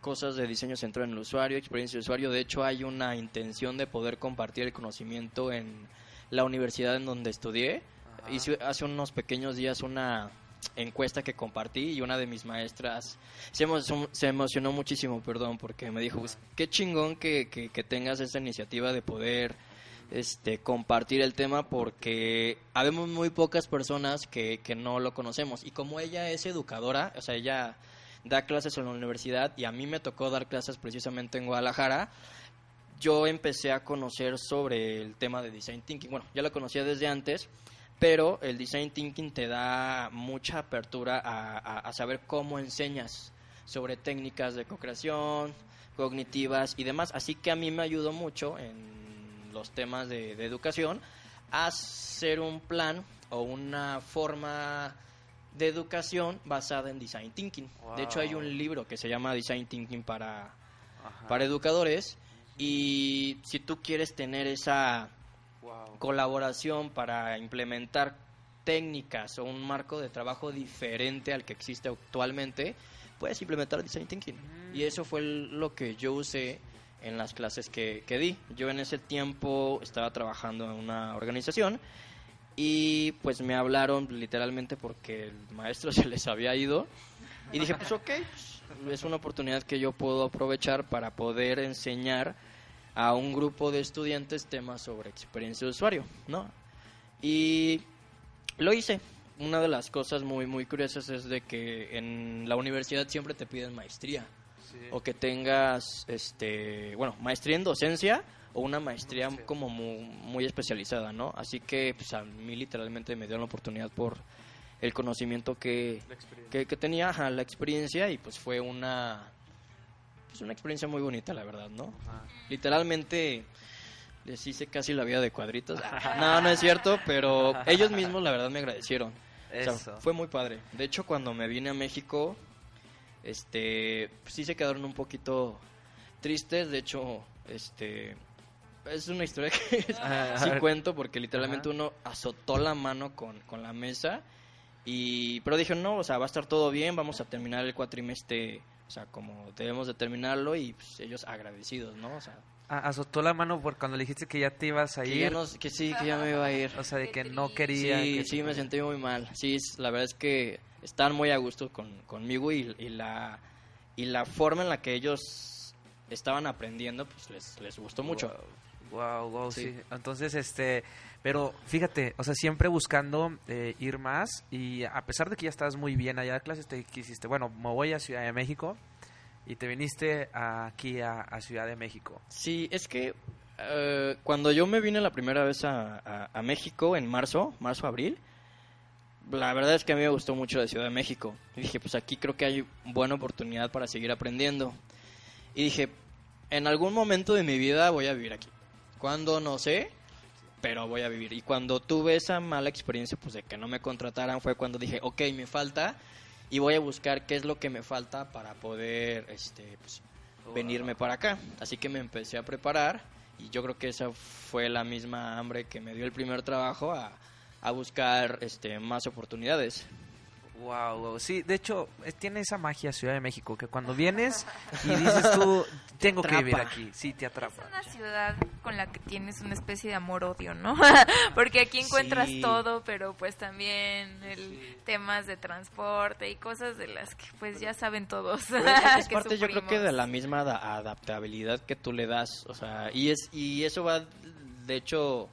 cosas de diseño centrado en el usuario, experiencia de usuario. De hecho, hay una intención de poder compartir el conocimiento en la universidad en donde estudié hace unos pequeños días una encuesta que compartí y una de mis maestras se, emocionó muchísimo, perdón, porque me dijo, pues, qué chingón que, tengas esa iniciativa de poder este, compartir el tema porque habemos muy pocas personas que, que no lo conocemos y como ella es educadora, o sea, ella da clases en la universidad y a mí me tocó dar clases precisamente en Guadalajara, yo empecé a conocer sobre el tema de design thinking. Bueno, ya lo conocía desde antes, pero el design thinking te da mucha apertura a, saber cómo enseñas sobre técnicas de co-creación, cognitivas y demás. Así que a mí me ayudó mucho en los temas de, educación a hacer un plan o una forma de educación basada en design thinking. De hecho hay un libro que se llama Design Thinking para, para educadores y si tú quieres tener esa colaboración para implementar técnicas o un marco de trabajo diferente al que existe actualmente, puedes implementar Design Thinking. Y eso fue lo que yo usé en las clases que, que di. Yo en ese tiempo estaba trabajando en una organización y pues me hablaron literalmente porque el maestro se les había ido y dije pues ok, pues, es una oportunidad que yo puedo aprovechar para poder enseñar a un grupo de estudiantes temas sobre experiencia de usuario, ¿no? Y lo hice. Una de las cosas muy muy curiosas es de que en la universidad siempre te piden maestría o que tengas este, bueno, maestría en docencia o una maestría como muy, especializada, ¿no? Así que pues a mí literalmente me dio la oportunidad por el conocimiento que, que, tenía, la experiencia y pues fue una es una experiencia muy bonita, la verdad, ¿no? Literalmente les hice casi la vida de cuadritos. no, no es cierto, pero ellos mismos la verdad me agradecieron. fue muy padre. De hecho, cuando me vine a México, este, pues sí se quedaron un poquito tristes. De hecho, este, es una historia que sí cuento porque literalmente uno azotó la mano con, con la mesa. Y, pero dije, no, o sea, va a estar todo bien, vamos a terminar el cuatrimestre o sea, como debemos de terminarlo y pues, ellos agradecidos, ¿no? O sea,
azotó la mano por cuando le dijiste que ya te ibas a ir.
que sí, que ya me iba a ir.
O sea, de que no quería.
Sí, sí, me sentí muy mal. Sí, la verdad es que están muy a gusto con, conmigo y, y, la, y la forma en la que ellos estaban aprendiendo, pues les, les gustó mucho.
Wow, wow, sí. Entonces, este, Pero fíjate, o sea, siempre buscando eh, ir más y a pesar de que ya estás muy bien allá de clases, te quisiste, bueno, me voy a Ciudad de México y te viniste aquí a, Ciudad de México.
Sí, es que eh, cuando yo me vine la primera vez a, a, México en marzo, marzo-abril, la verdad es que a mí me gustó mucho la Ciudad de México. Y dije, pues aquí creo que hay buena oportunidad para seguir aprendiendo. Y dije, en algún momento de mi vida voy a vivir aquí. Cuando no sé, pero voy a vivir. Y cuando tuve esa mala experiencia, pues de que no me contrataran, fue cuando dije, ok, me falta y voy a buscar qué es lo que me falta para poder este, pues, venirme para acá. Así que me empecé a preparar y yo creo que esa fue la misma hambre que me dio el primer trabajo a, a buscar este, más oportunidades.
Wow, sí, de hecho, tiene esa magia Ciudad de México, que cuando vienes y dices tú, tengo que vivir aquí, sí, te atrapa.
Es una ciudad con la que tienes una especie de amor-odio, ¿no? Porque aquí encuentras todo, pero pues también el temas de transporte y cosas de las que pues ya saben todos.
Pues, es parte yo creo que de la misma adaptabilidad que tú le das, o sea, y, es, y eso va, de hecho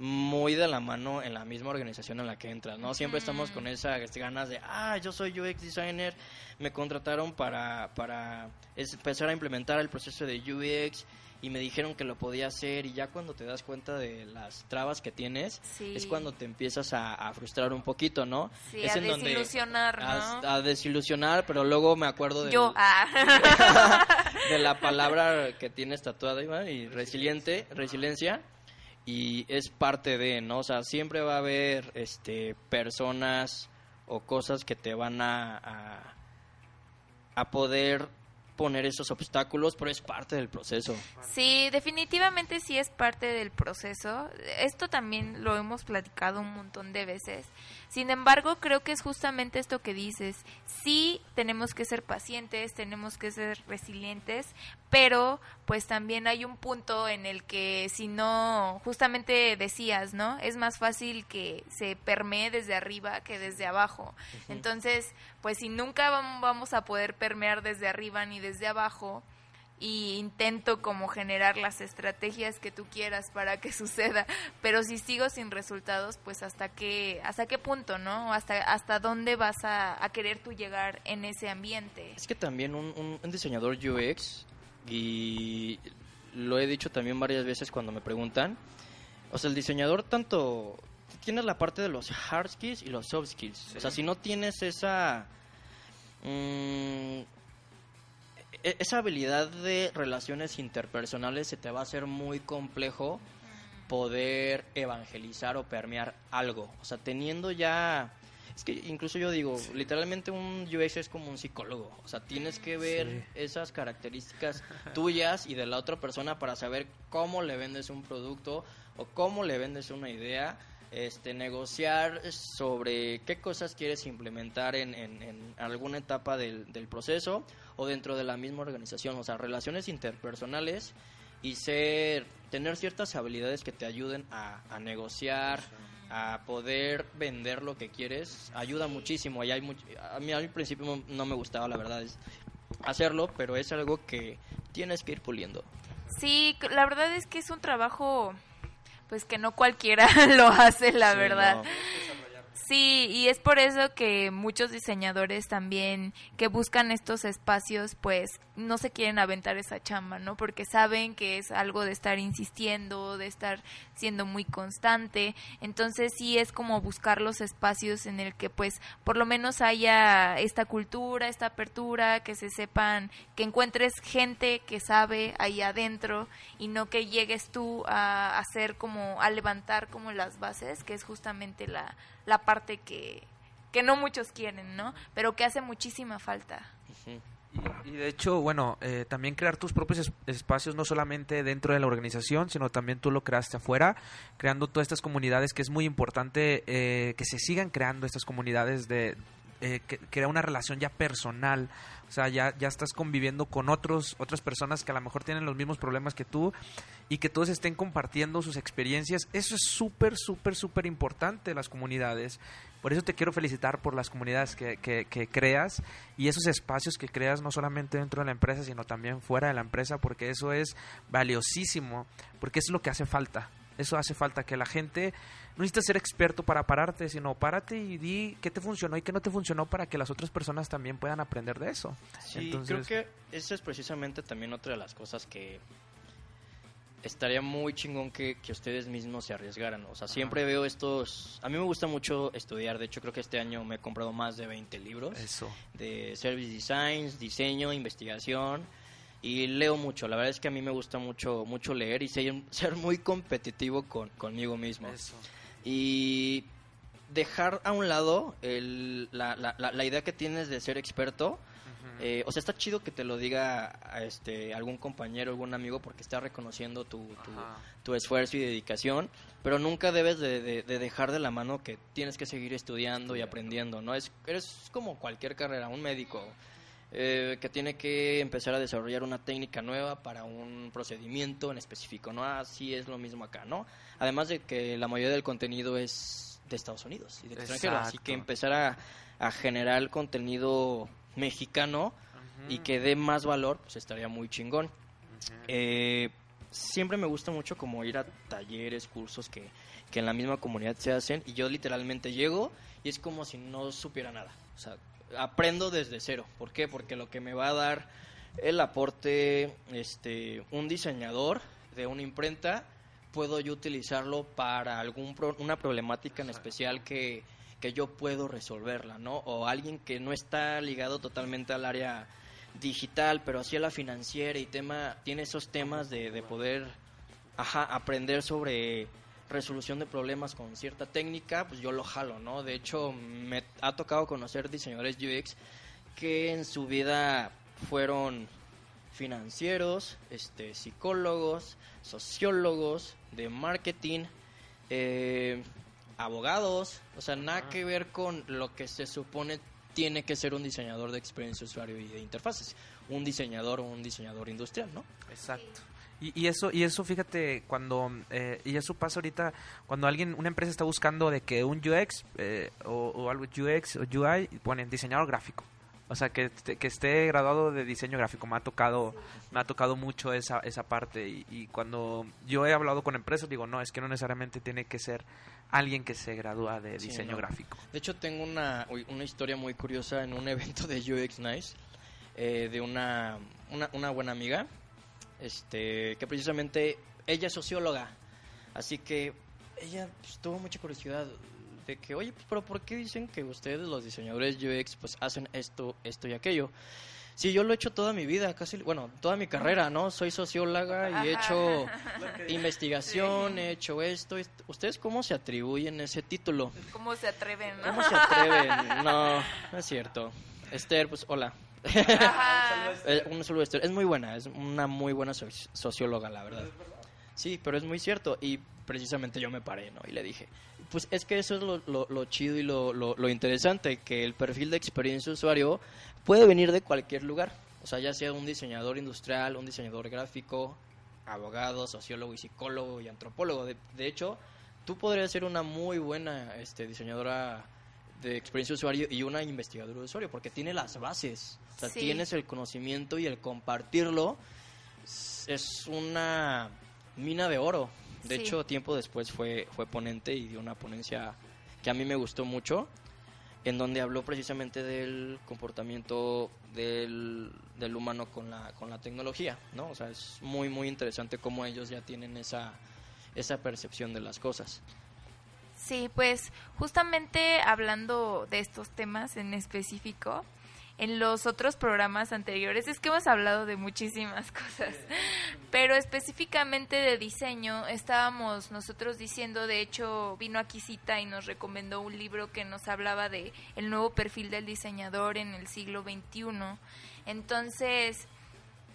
muy de la mano en la misma organización en la que entras, ¿no? Siempre estamos con esas ganas de, ah, yo soy UX designer, me contrataron para, para empezar a implementar el proceso de UX y me dijeron que lo podía hacer y ya cuando te das cuenta de las trabas que tienes es cuando te empiezas a, frustrar un poquito, ¿no?
Sí, a desilusionar, ¿no?
A, desilusionar, pero luego me acuerdo de,
Yo.
de la palabra que tienes tatuada y resiliente, resiliencia y es parte de, ¿no? O sea, siempre va a haber este, personas o cosas que te van a, a, a poder poner esos obstáculos, pero es parte del proceso.
Sí, definitivamente sí es parte del proceso. Esto también lo hemos platicado un montón de veces. Sin embargo, creo que es justamente esto que dices. Sí tenemos que ser pacientes, tenemos que ser resilientes, pero pues también hay un punto en el que si no, justamente decías, ¿no? Es más fácil que se permee desde arriba que desde abajo. Entonces, pues si nunca vamos a poder permear desde arriba ni desde abajo, y intento como generar las estrategias que tú quieras para que suceda, pero si sigo sin resultados, pues hasta qué hasta qué punto, ¿no? Hasta hasta dónde vas a, querer tú llegar en ese ambiente.
Es que también un, un, diseñador UX y lo he dicho también varias veces cuando me preguntan, o sea, el diseñador tanto tienes la parte de los hard skills y los soft skills. O sea, si no tienes esa mmm, e-, esa habilidad de relaciones interpersonales se te va a hacer muy complejo poder evangelizar o permear algo. O sea, teniendo ya... Es que incluso yo digo, literalmente un UX es como un psicólogo. O sea, tienes que ver esas características tuyas y de la otra persona para saber cómo le vendes un producto o cómo le vendes una idea este, negociar sobre qué cosas quieres implementar en, en, alguna etapa del, del, proceso o dentro de la misma organización, o sea, relaciones interpersonales y ser, tener ciertas habilidades que te ayuden a, a negociar, a poder vender lo que quieres, ayuda muchísimo. Y hay a mí al principio no me gustaba, la verdad, es hacerlo, pero es algo que tienes que ir puliendo.
Sí, la verdad es que es un trabajo pues que no cualquiera lo hace, la verdad. Sí, y es por eso que muchos diseñadores también que buscan estos espacios, pues no se quieren aventar esa chamba, ¿no? Porque saben que es algo de estar insistiendo, de estar siendo muy constante. Entonces sí es como buscar los espacios en el que pues por lo menos haya esta cultura, esta apertura, que se sepan, que encuentres gente que sabe ahí adentro y no que llegues tú a hacer como, a levantar como las bases, que es justamente la la parte que, que no muchos quieren, ¿no? Pero que hace muchísima falta.
Y, de hecho, bueno, eh, también crear tus propios espacios, no solamente dentro de la organización, sino también tú lo creaste afuera, creando todas estas comunidades, que es muy importante eh, que se sigan creando estas comunidades de, eh, crea una relación ya personal. O sea, ya, ya estás conviviendo con otros, otras personas que a lo mejor tienen los mismos problemas que tú y que todos estén compartiendo sus experiencias. Eso es súper, súper, súper importante, las comunidades. Por eso te quiero felicitar por las comunidades que, que, que, creas y esos espacios que creas no solamente dentro de la empresa, sino también fuera de la empresa, porque eso es valiosísimo, porque es lo que hace falta eso hace falta, que la gente no necesita ser experto para pararte, sino párate y di qué te funcionó y qué no te funcionó para que las otras personas también puedan aprender de eso.
Sí, creo que esa es precisamente también otra de las cosas que estaría muy chingón que, que ustedes mismos se arriesgaran. O sea, siempre veo estos... A mí me gusta mucho estudiar, de hecho creo que este año me he comprado más de 20 libros.
Eso.
De service designs, diseño, investigación. Y leo mucho, la verdad es que a mí me gusta mucho, mucho leer y ser, ser muy competitivo con, conmigo mismo.
Eso.
Y dejar a un lado el, la, la, la, idea que tienes de ser experto. Eh, o sea, está chido que te lo diga a este, algún compañero, algún amigo, porque está reconociendo tu, tu, tu esfuerzo y dedicación, pero nunca debes de, de, de, dejar de la mano que tienes que seguir estudiando y aprendiendo, ¿no? Es, eres como cualquier carrera, un médico, eh, que tiene que empezar a desarrollar una técnica nueva para un procedimiento en específico, ¿no? Así es lo mismo acá, ¿no? Además de que la mayoría del contenido es de Estados Unidos y de extranjero, así que empezar a, a generar contenido mexicano uh -huh. y que dé más valor, pues estaría muy chingón. Uh -huh. eh, siempre me gusta mucho como ir a talleres, cursos que, que en la misma comunidad se hacen y yo literalmente llego y es como si no supiera nada. O sea, aprendo desde cero. ¿Por qué? Porque lo que me va a dar el aporte este un diseñador de una imprenta puedo yo utilizarlo para algún pro, una problemática en especial que, que yo puedo resolverla, ¿no? O alguien que no está ligado totalmente al área digital, pero hacia la financiera y tema tiene esos temas de, de poder ajá, aprender sobre resolución de problemas con cierta técnica, pues yo lo jalo, ¿no? De hecho, me ha tocado conocer diseñadores UX que en su vida fueron financieros, este, psicólogos, sociólogos, de marketing, eh, abogados, o sea, nada que ver con lo que se supone tiene que ser un diseñador de experiencia usuario y de interfaces, un diseñador o un diseñador industrial, ¿no?
Exacto. Y, y, eso, y eso, fíjate, cuando, eh, y eso pasa ahorita, cuando alguien, una empresa está buscando de que un UX eh, o, o, algo UX o UI, ponen diseñador gráfico. O sea, que, que esté graduado de diseño gráfico. Me ha tocado, me ha tocado mucho esa, esa parte. Y, y, cuando yo he hablado con empresas, digo, no, es que no necesariamente tiene que ser alguien que se gradúa de diseño sí, no. gráfico.
De hecho, tengo una, una historia muy curiosa en un evento de UX Nice, eh, de una, una, una buena amiga este, que precisamente ella es socióloga, así que ella pues, tuvo mucha curiosidad de que, oye, pues, pero ¿por qué dicen que ustedes, los diseñadores UX, pues hacen esto, esto y aquello? Sí, yo lo he hecho toda mi vida, casi, bueno, toda mi carrera, ¿no? Soy socióloga y he hecho investigación, he hecho esto. ¿Ustedes cómo se atribuyen ese título?
¿Cómo se atreven, no?
¿Cómo se atreven? No, no es cierto. Esther, pues hola. Eh, un saludo, Esther. Es muy buena, es una muy buena socióloga, la verdad. Sí, pero es muy cierto. Y precisamente yo me paré, ¿no? Y le dije, pues es que eso es lo, lo, lo chido y lo, lo, interesante, que el perfil de experiencia usuario puede venir de cualquier lugar. O sea, ya sea un diseñador industrial, un diseñador gráfico, abogado, sociólogo y psicólogo y antropólogo. De, de hecho, tú podrías ser una muy buena este, diseñadora de experiencia de usuario y una investigadora de usuario, porque tiene las bases. O sea, sí. tienes el conocimiento y el compartirlo es una mina de oro. De sí. hecho, tiempo después fue, fue ponente y dio una ponencia que a mí me gustó mucho, en donde habló precisamente del comportamiento del, del humano con la, con la tecnología, ¿no? O sea, es muy, muy interesante cómo ellos ya tienen esa, esa percepción de las cosas.
Sí, pues justamente hablando de estos temas en específico, en los otros programas anteriores es que hemos hablado de muchísimas cosas, pero específicamente de diseño estábamos nosotros diciendo, de hecho vino aquí Cita y nos recomendó un libro que nos hablaba de el nuevo perfil del diseñador en el siglo XXI. Entonces,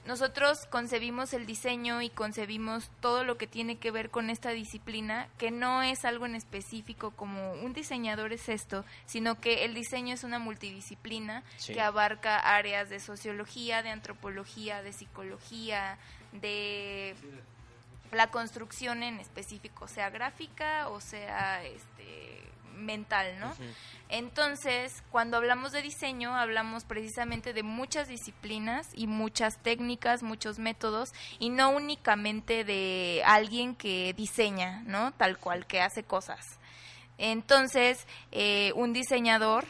nosotros concebimos el diseño y concebimos todo lo que tiene que ver con esta disciplina, que no es algo en específico como un diseñador es esto, sino que el diseño es una multidisciplina sí. que abarca áreas de sociología, de antropología, de psicología, de la construcción en específico, sea gráfica o sea este mental, ¿no? Entonces, cuando hablamos de diseño, hablamos precisamente de muchas disciplinas y muchas técnicas, muchos métodos, y no únicamente de alguien que diseña, ¿no? Tal cual, que hace cosas. Entonces, eh, un diseñador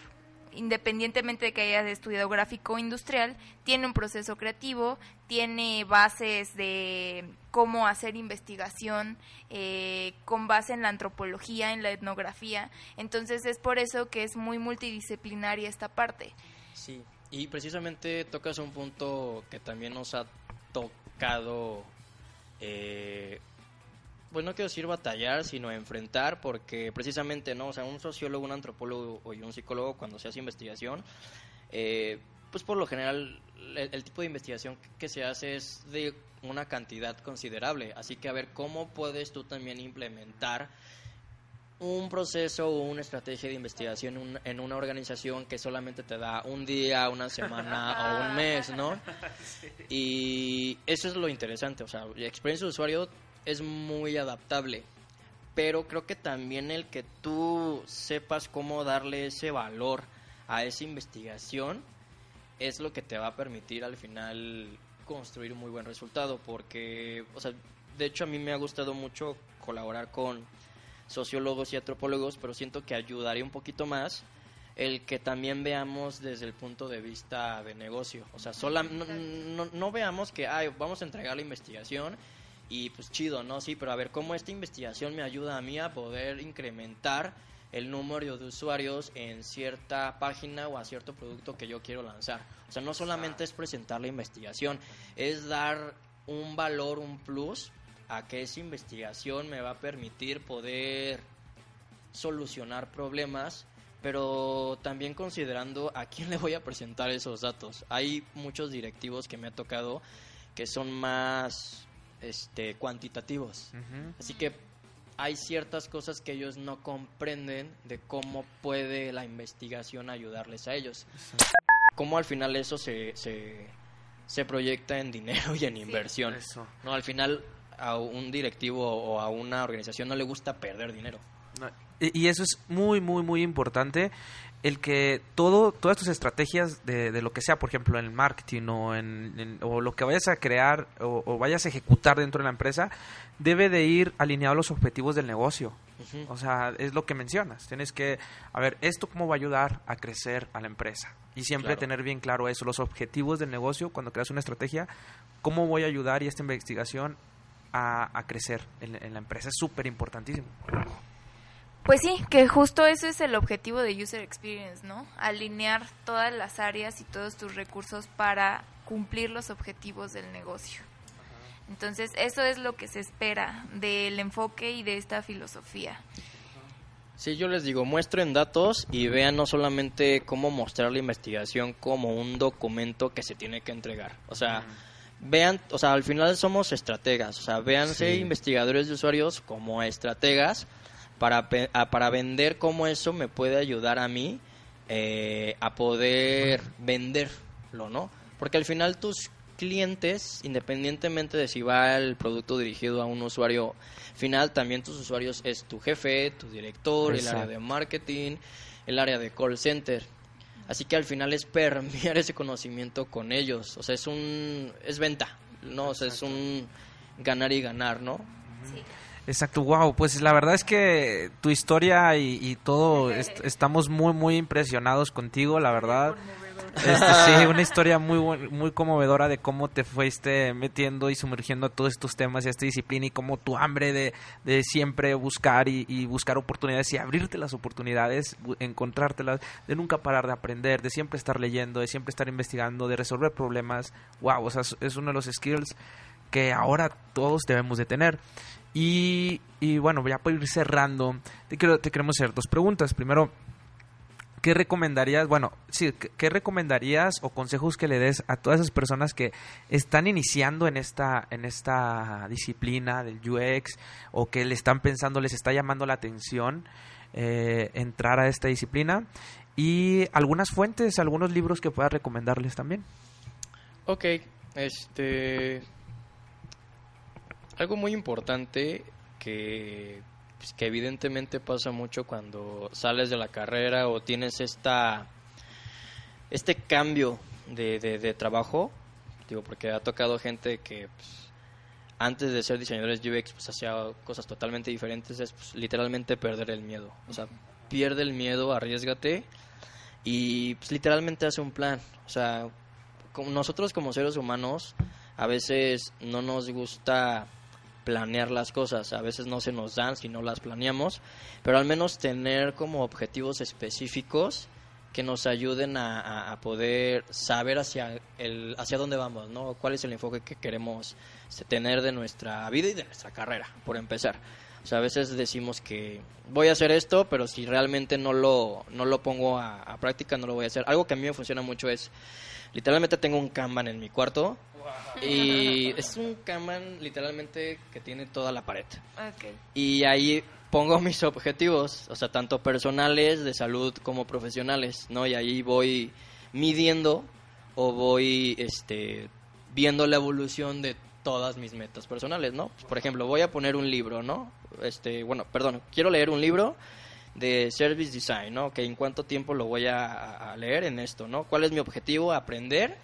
independientemente de que haya estudiado gráfico industrial, tiene un proceso creativo, tiene bases de cómo hacer investigación eh, con base en la antropología, en la etnografía. Entonces es por eso que es muy multidisciplinaria esta parte.
Sí, y precisamente tocas un punto que también nos ha tocado eh, pues no quiero decir batallar, sino enfrentar, porque precisamente, ¿no? O sea, un sociólogo, un antropólogo y un psicólogo, cuando se hace investigación, eh, pues por lo general el, tipo de investigación que se hace es de una cantidad considerable. Así que a ver cómo puedes tú también implementar un proceso o una estrategia de investigación en una organización que solamente te da un día, una semana o un mes, ¿no? Y eso es lo interesante, o sea, la experiencia de usuario es muy adaptable. Pero creo que también el que tú sepas cómo darle ese valor a esa investigación es lo que te va a permitir al final construir un muy buen resultado. Porque, o sea, de hecho a mí me ha gustado mucho colaborar con sociólogos y antropólogos, pero siento que ayudaría un poquito más el que también veamos desde el punto de vista de negocio. O sea, sola, no, no, veamos que ay, vamos a entregar la investigación y pues chido, ¿no? Sí, pero a ver cómo esta investigación me ayuda a mí a poder incrementar el número de usuarios en cierta página o a cierto producto que yo quiero lanzar. O sea, no solamente es presentar la investigación, es dar un valor, un plus a que esa investigación me va a permitir poder solucionar problemas, pero también considerando a quién le voy a presentar esos datos. Hay muchos directivos que me ha tocado que son más este, cuantitativos. Así que hay ciertas cosas que ellos no comprenden de cómo puede la investigación ayudarles a ellos. Cómo al final eso se, se, proyecta en dinero y en inversión. No, al final a un directivo o a una organización no le gusta perder dinero.
y eso es muy, muy, muy importante el que todo, todas tus estrategias de, de, lo que sea, por ejemplo, en el marketing o, en, o lo que vayas a crear o, vayas a ejecutar dentro de la empresa, debe de ir alineado a los objetivos del negocio. O sea, es lo que mencionas. Tienes que, a ver, ¿esto cómo va a ayudar a crecer a la empresa? Y siempre tener bien claro eso, los objetivos del negocio, cuando creas una estrategia, ¿cómo voy a ayudar y esta investigación a, a crecer en, en la empresa? Es súper importantísimo.
Pues sí, que justo eso es el objetivo de User Experience, ¿no? Alinear todas las áreas y todos tus recursos para cumplir los objetivos del negocio. Entonces, eso es lo que se espera del enfoque y de esta filosofía.
Sí, yo les digo, muestren datos y vean no solamente cómo mostrar la investigación como un documento que se tiene que entregar. O sea, vean, o sea, al final somos estrategas, o sea, véanse investigadores de usuarios como estrategas para, para vender cómo eso me puede ayudar a mí eh, a poder venderlo, ¿no? Porque al final tus clientes, independientemente de si va el producto dirigido a un usuario final, también tus usuarios es tu jefe, tu director, el área de marketing, el área de call center. Así que al final es permear ese conocimiento con ellos. O sea, es un es venta, no, o sea, es un ganar y ganar, ¿no?
Sí. Exacto, wow, pues la verdad es que tu historia y, todo, estamos muy, muy impresionados contigo, la verdad. Este, sí, una historia muy, muy conmovedora de cómo te fuiste metiendo y sumergiendo a todos estos temas y a esta disciplina y cómo tu hambre de, de siempre buscar y, buscar oportunidades y abrirte las oportunidades, encontrártelas, de nunca parar de aprender, de siempre estar leyendo, de siempre estar investigando, de resolver problemas. Wow, o sea, es uno de los skills que ahora todos debemos de tener. Y, y bueno, ya para ir cerrando, te, quiero, te queremos hacer dos preguntas. Primero, ¿qué recomendarías, bueno, sí, ¿qué recomendarías o consejos que le des a todas esas personas que están iniciando en esta, en esta disciplina del UX o que le están pensando, les está llamando la atención eh, entrar a esta disciplina? Y algunas fuentes, algunos libros que puedas recomendarles también.
Ok, este, algo muy importante que pues, que evidentemente pasa mucho cuando sales de la carrera o tienes esta este cambio de, de, trabajo, digo, porque ha tocado gente que pues, antes de ser diseñadores UX pues hacía cosas totalmente diferentes, es pues, literalmente perder el miedo. O sea, pierde el miedo, arriesgate y pues literalmente hace un plan. O sea, nosotros como seres humanos a veces no nos gusta planear las cosas, a veces no se nos dan si no las planeamos, pero al menos tener como objetivos específicos que nos ayuden a, poder saber hacia el hacia dónde vamos, ¿no? ¿Cuál es el enfoque que queremos tener de nuestra vida y de nuestra carrera, por empezar? O sea, a veces decimos que voy a hacer esto, pero si realmente no lo, no lo pongo a, a práctica, no lo voy a hacer. Algo que a mí me funciona mucho es, literalmente tengo un Kanban en mi cuarto y es un Kanban literalmente que tiene toda la pared. Y ahí pongo mis objetivos, o sea, tanto personales, de salud como profesionales, ¿no? Y ahí voy midiendo o voy este viendo la evolución de todas mis metas personales, ¿no? Por ejemplo, voy a poner un libro, ¿no? Este, bueno, perdón, quiero leer un libro de Service Design, ¿no? Que en cuánto tiempo lo voy a, a leer en esto, ¿no? ¿Cuál es mi objetivo? Aprender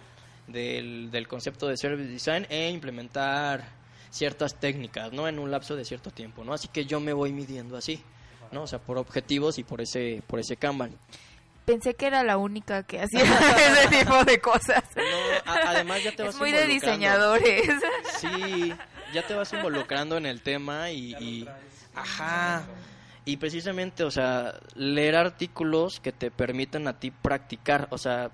del, del concepto de Service Design e implementar ciertas técnicas, ¿no? En un lapso de cierto tiempo, ¿no? Así que yo me voy midiendo así, ¿no? O sea, por objetivos y por ese, por ese Kanban.
Pensé que era la única que hacía ese tipo de cosas.
No, además ya te vas
es muy de diseñadores.
Sí, ya te vas involucrando en el tema y, y ajá. Y precisamente, o sea, leer artículos que te permitan a ti practicar, o sea,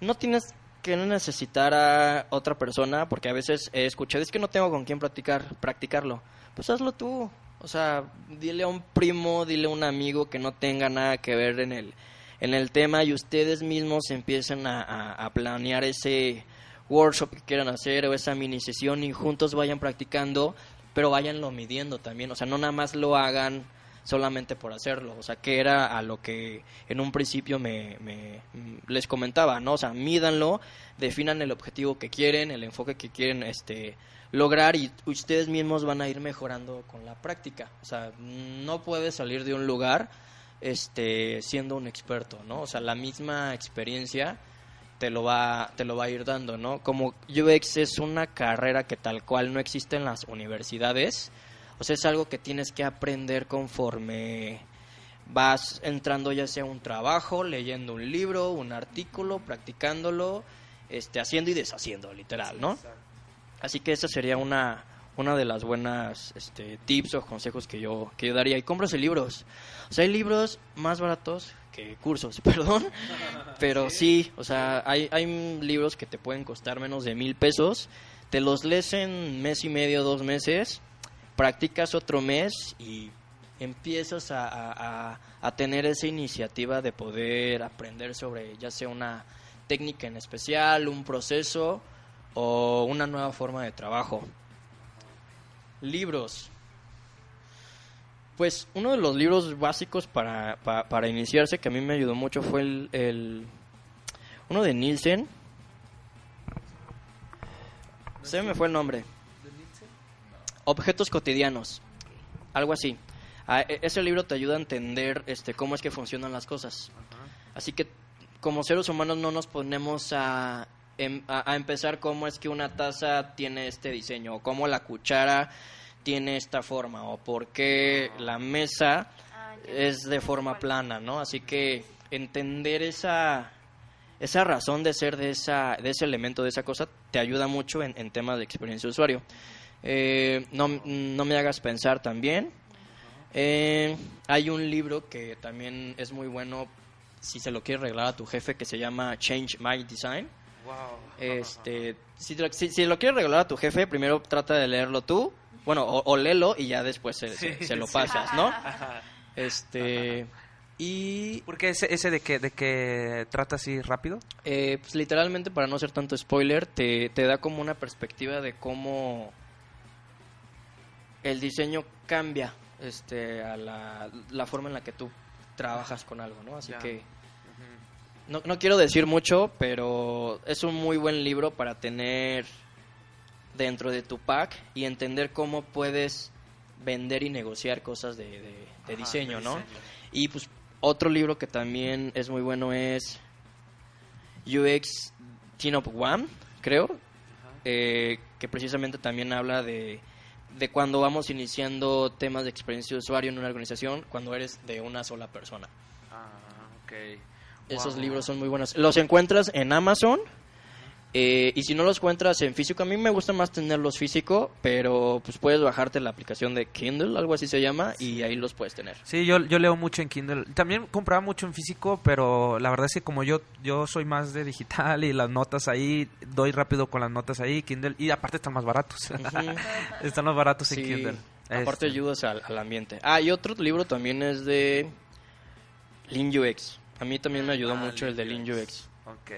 no tienes que necesitar a otra persona, porque a veces he escuchado, es que no tengo con quién practicar, practicarlo. Pues hazlo tú. O sea, dile a un primo, dile a un amigo que no tenga nada que ver en el, en el tema y ustedes mismos empiecen a, a planear ese workshop que quieran hacer o esa mini sesión y juntos vayan practicando, pero váyanlo midiendo también. O sea, no nada más lo hagan solamente por hacerlo. O sea, que era a lo que en un principio me, me, les comentaba, ¿no? O sea, mídanlo, definan el objetivo que quieren, el enfoque que quieren este, lograr y ustedes mismos van a ir mejorando con la práctica. O sea, no puedes salir de un lugar este, siendo un experto, ¿no? O sea, la misma experiencia te lo va te lo va a ir dando, ¿no? Como UX es una carrera que tal cual no existe en las universidades, o sea, es algo que tienes que aprender conforme vas entrando ya sea un trabajo, leyendo un libro, un artículo, practicándolo, este, haciendo y deshaciendo, literal, ¿no? Así que esa sería una, una de las buenas este, tips o consejos que yo, que yo daría. Y cómprase libros. O sea, hay libros más baratos que cursos, perdón. Pero sí, o sea, hay, hay libros que te pueden costar menos de mil pesos. Te los lees en mes y medio, dos meses practicas otro mes y empiezas a, tener esa iniciativa de poder aprender sobre ya sea una técnica en especial, un proceso o una nueva forma de trabajo. Libros. Pues uno de los libros básicos para, para, iniciarse que a mí me ayudó mucho fue el, el uno de Nielsen. Se me fue el nombre. Objetos cotidianos, algo así. Ah, e, ese libro te ayuda a entender este, cómo es que funcionan las cosas. Así que como seres humanos no nos ponemos em, a, a, empezar cómo es que una taza tiene este diseño, o cómo la cuchara tiene esta forma, o por qué la mesa ah, es de forma plana, ¿no? Así que entender esa, esa razón de ser de, esa, de ese elemento, de esa cosa, te ayuda mucho en, en temas de experiencia de usuario. Eh, no, no, me hagas pensar también. Eh, hay un libro que también es muy bueno si se lo quieres regalar a tu jefe que se llama Change My Design. Este, si, si, lo quieres regalar a tu jefe, primero trata de leerlo tú, bueno, o, léelo y ya después se, lo pasas, ¿no? Este y
¿Por qué ese, ese de que de que trata así rápido?
Eh, pues literalmente para no ser tanto spoiler te, te da como una perspectiva de cómo el diseño cambia este, a la, forma en la que tú trabajas con algo, ¿no? Así que no, no quiero decir mucho, pero es un muy buen libro para tener dentro de tu pack y entender cómo puedes vender y negociar cosas de, de- de
Ajá,
diseño, ¿no?
diseño.
Y pues otro libro que también es muy bueno es UX Teen Up One, creo, eh, que precisamente también habla de, de cuando vamos iniciando temas de experiencia de usuario en una organización, cuando eres de una sola persona.
Ah, ok.
Esos
Wow.
libros son muy buenos. Los encuentras en Amazon. Eh, y si no los encuentras en físico, a mí me gusta más tenerlos físico, pero pues puedes bajarte la aplicación de Kindle, algo así se llama, y ahí los puedes tener.
Sí, yo, yo leo mucho en Kindle. También compraba mucho en físico, pero la verdad es que como yo yo soy más de digital y las notas ahí, doy rápido con las notas ahí, Kindle. Y aparte están más baratos. Están más baratos en Kindle.
aparte
Este,
ayudas al, al ambiente. Ah, y otro libro también es de Lean UX. A mí también me ayudó
Ah,
mucho el de
Lean
Lean
UX.
UX.
Ok.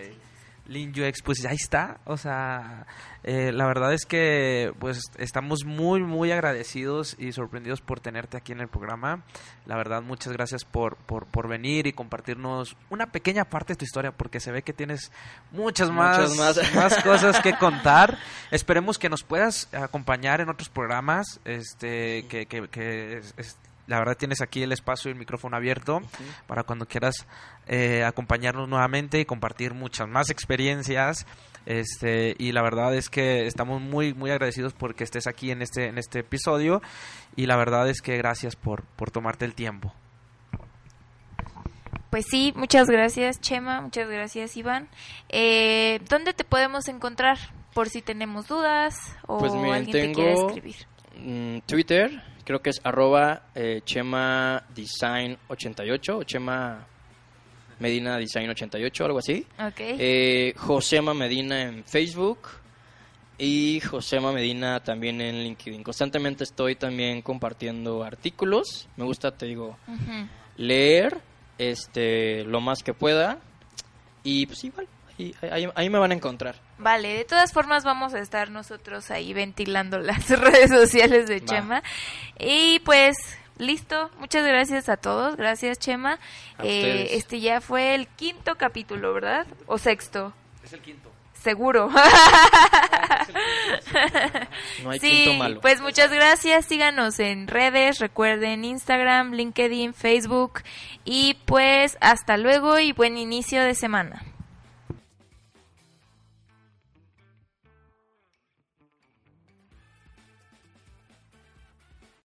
Lean UX, pues ahí está. O sea, eh, la verdad es que pues estamos muy, muy agradecidos y sorprendidos por tenerte aquí en el programa. La verdad, muchas gracias por, por, por venir y compartirnos una pequeña parte de tu historia, porque se ve que tienes muchas más,
Muchas más.
más cosas que contar. Esperemos que nos puedas acompañar en otros programas, este, que, que, que es- es- la verdad tienes aquí el espacio y el micrófono abierto para cuando quieras eh, acompañarnos nuevamente y compartir muchas más experiencias. Este, y la verdad es que estamos muy, muy agradecidos porque estés aquí en este, en este episodio. Y la verdad es que gracias por, por tomarte el tiempo.
Pues sí, muchas gracias Chema, muchas gracias Iván. Eh, ¿Dónde te podemos encontrar? Por si tenemos dudas o
Pues miren,
alguien te quiere escribir.
Mm, Twitter, creo que es arroba eh, Chema Design 88 o Chema Medina Design 88, algo así.
Ok.
Eh, Josema Medina en Facebook y Josema Medina también en LinkedIn. Constantemente estoy también compartiendo artículos. Me gusta, te digo, leer este lo más que pueda y pues igual, ahí, ahí- ahí me van a encontrar.
Vale, de todas formas vamos a estar nosotros ahí ventilando las redes sociales de
Va.
Chema. Y pues listo, muchas gracias a todos, gracias Chema. Eh, este ya fue el quinto capítulo, ¿verdad? O sexto,
Es el quinto.
seguro.
No hay
sí,
quinto malo.
pues muchas gracias, síganos en redes, recuerden Instagram, LinkedIn, Facebook y pues hasta luego y buen inicio de semana.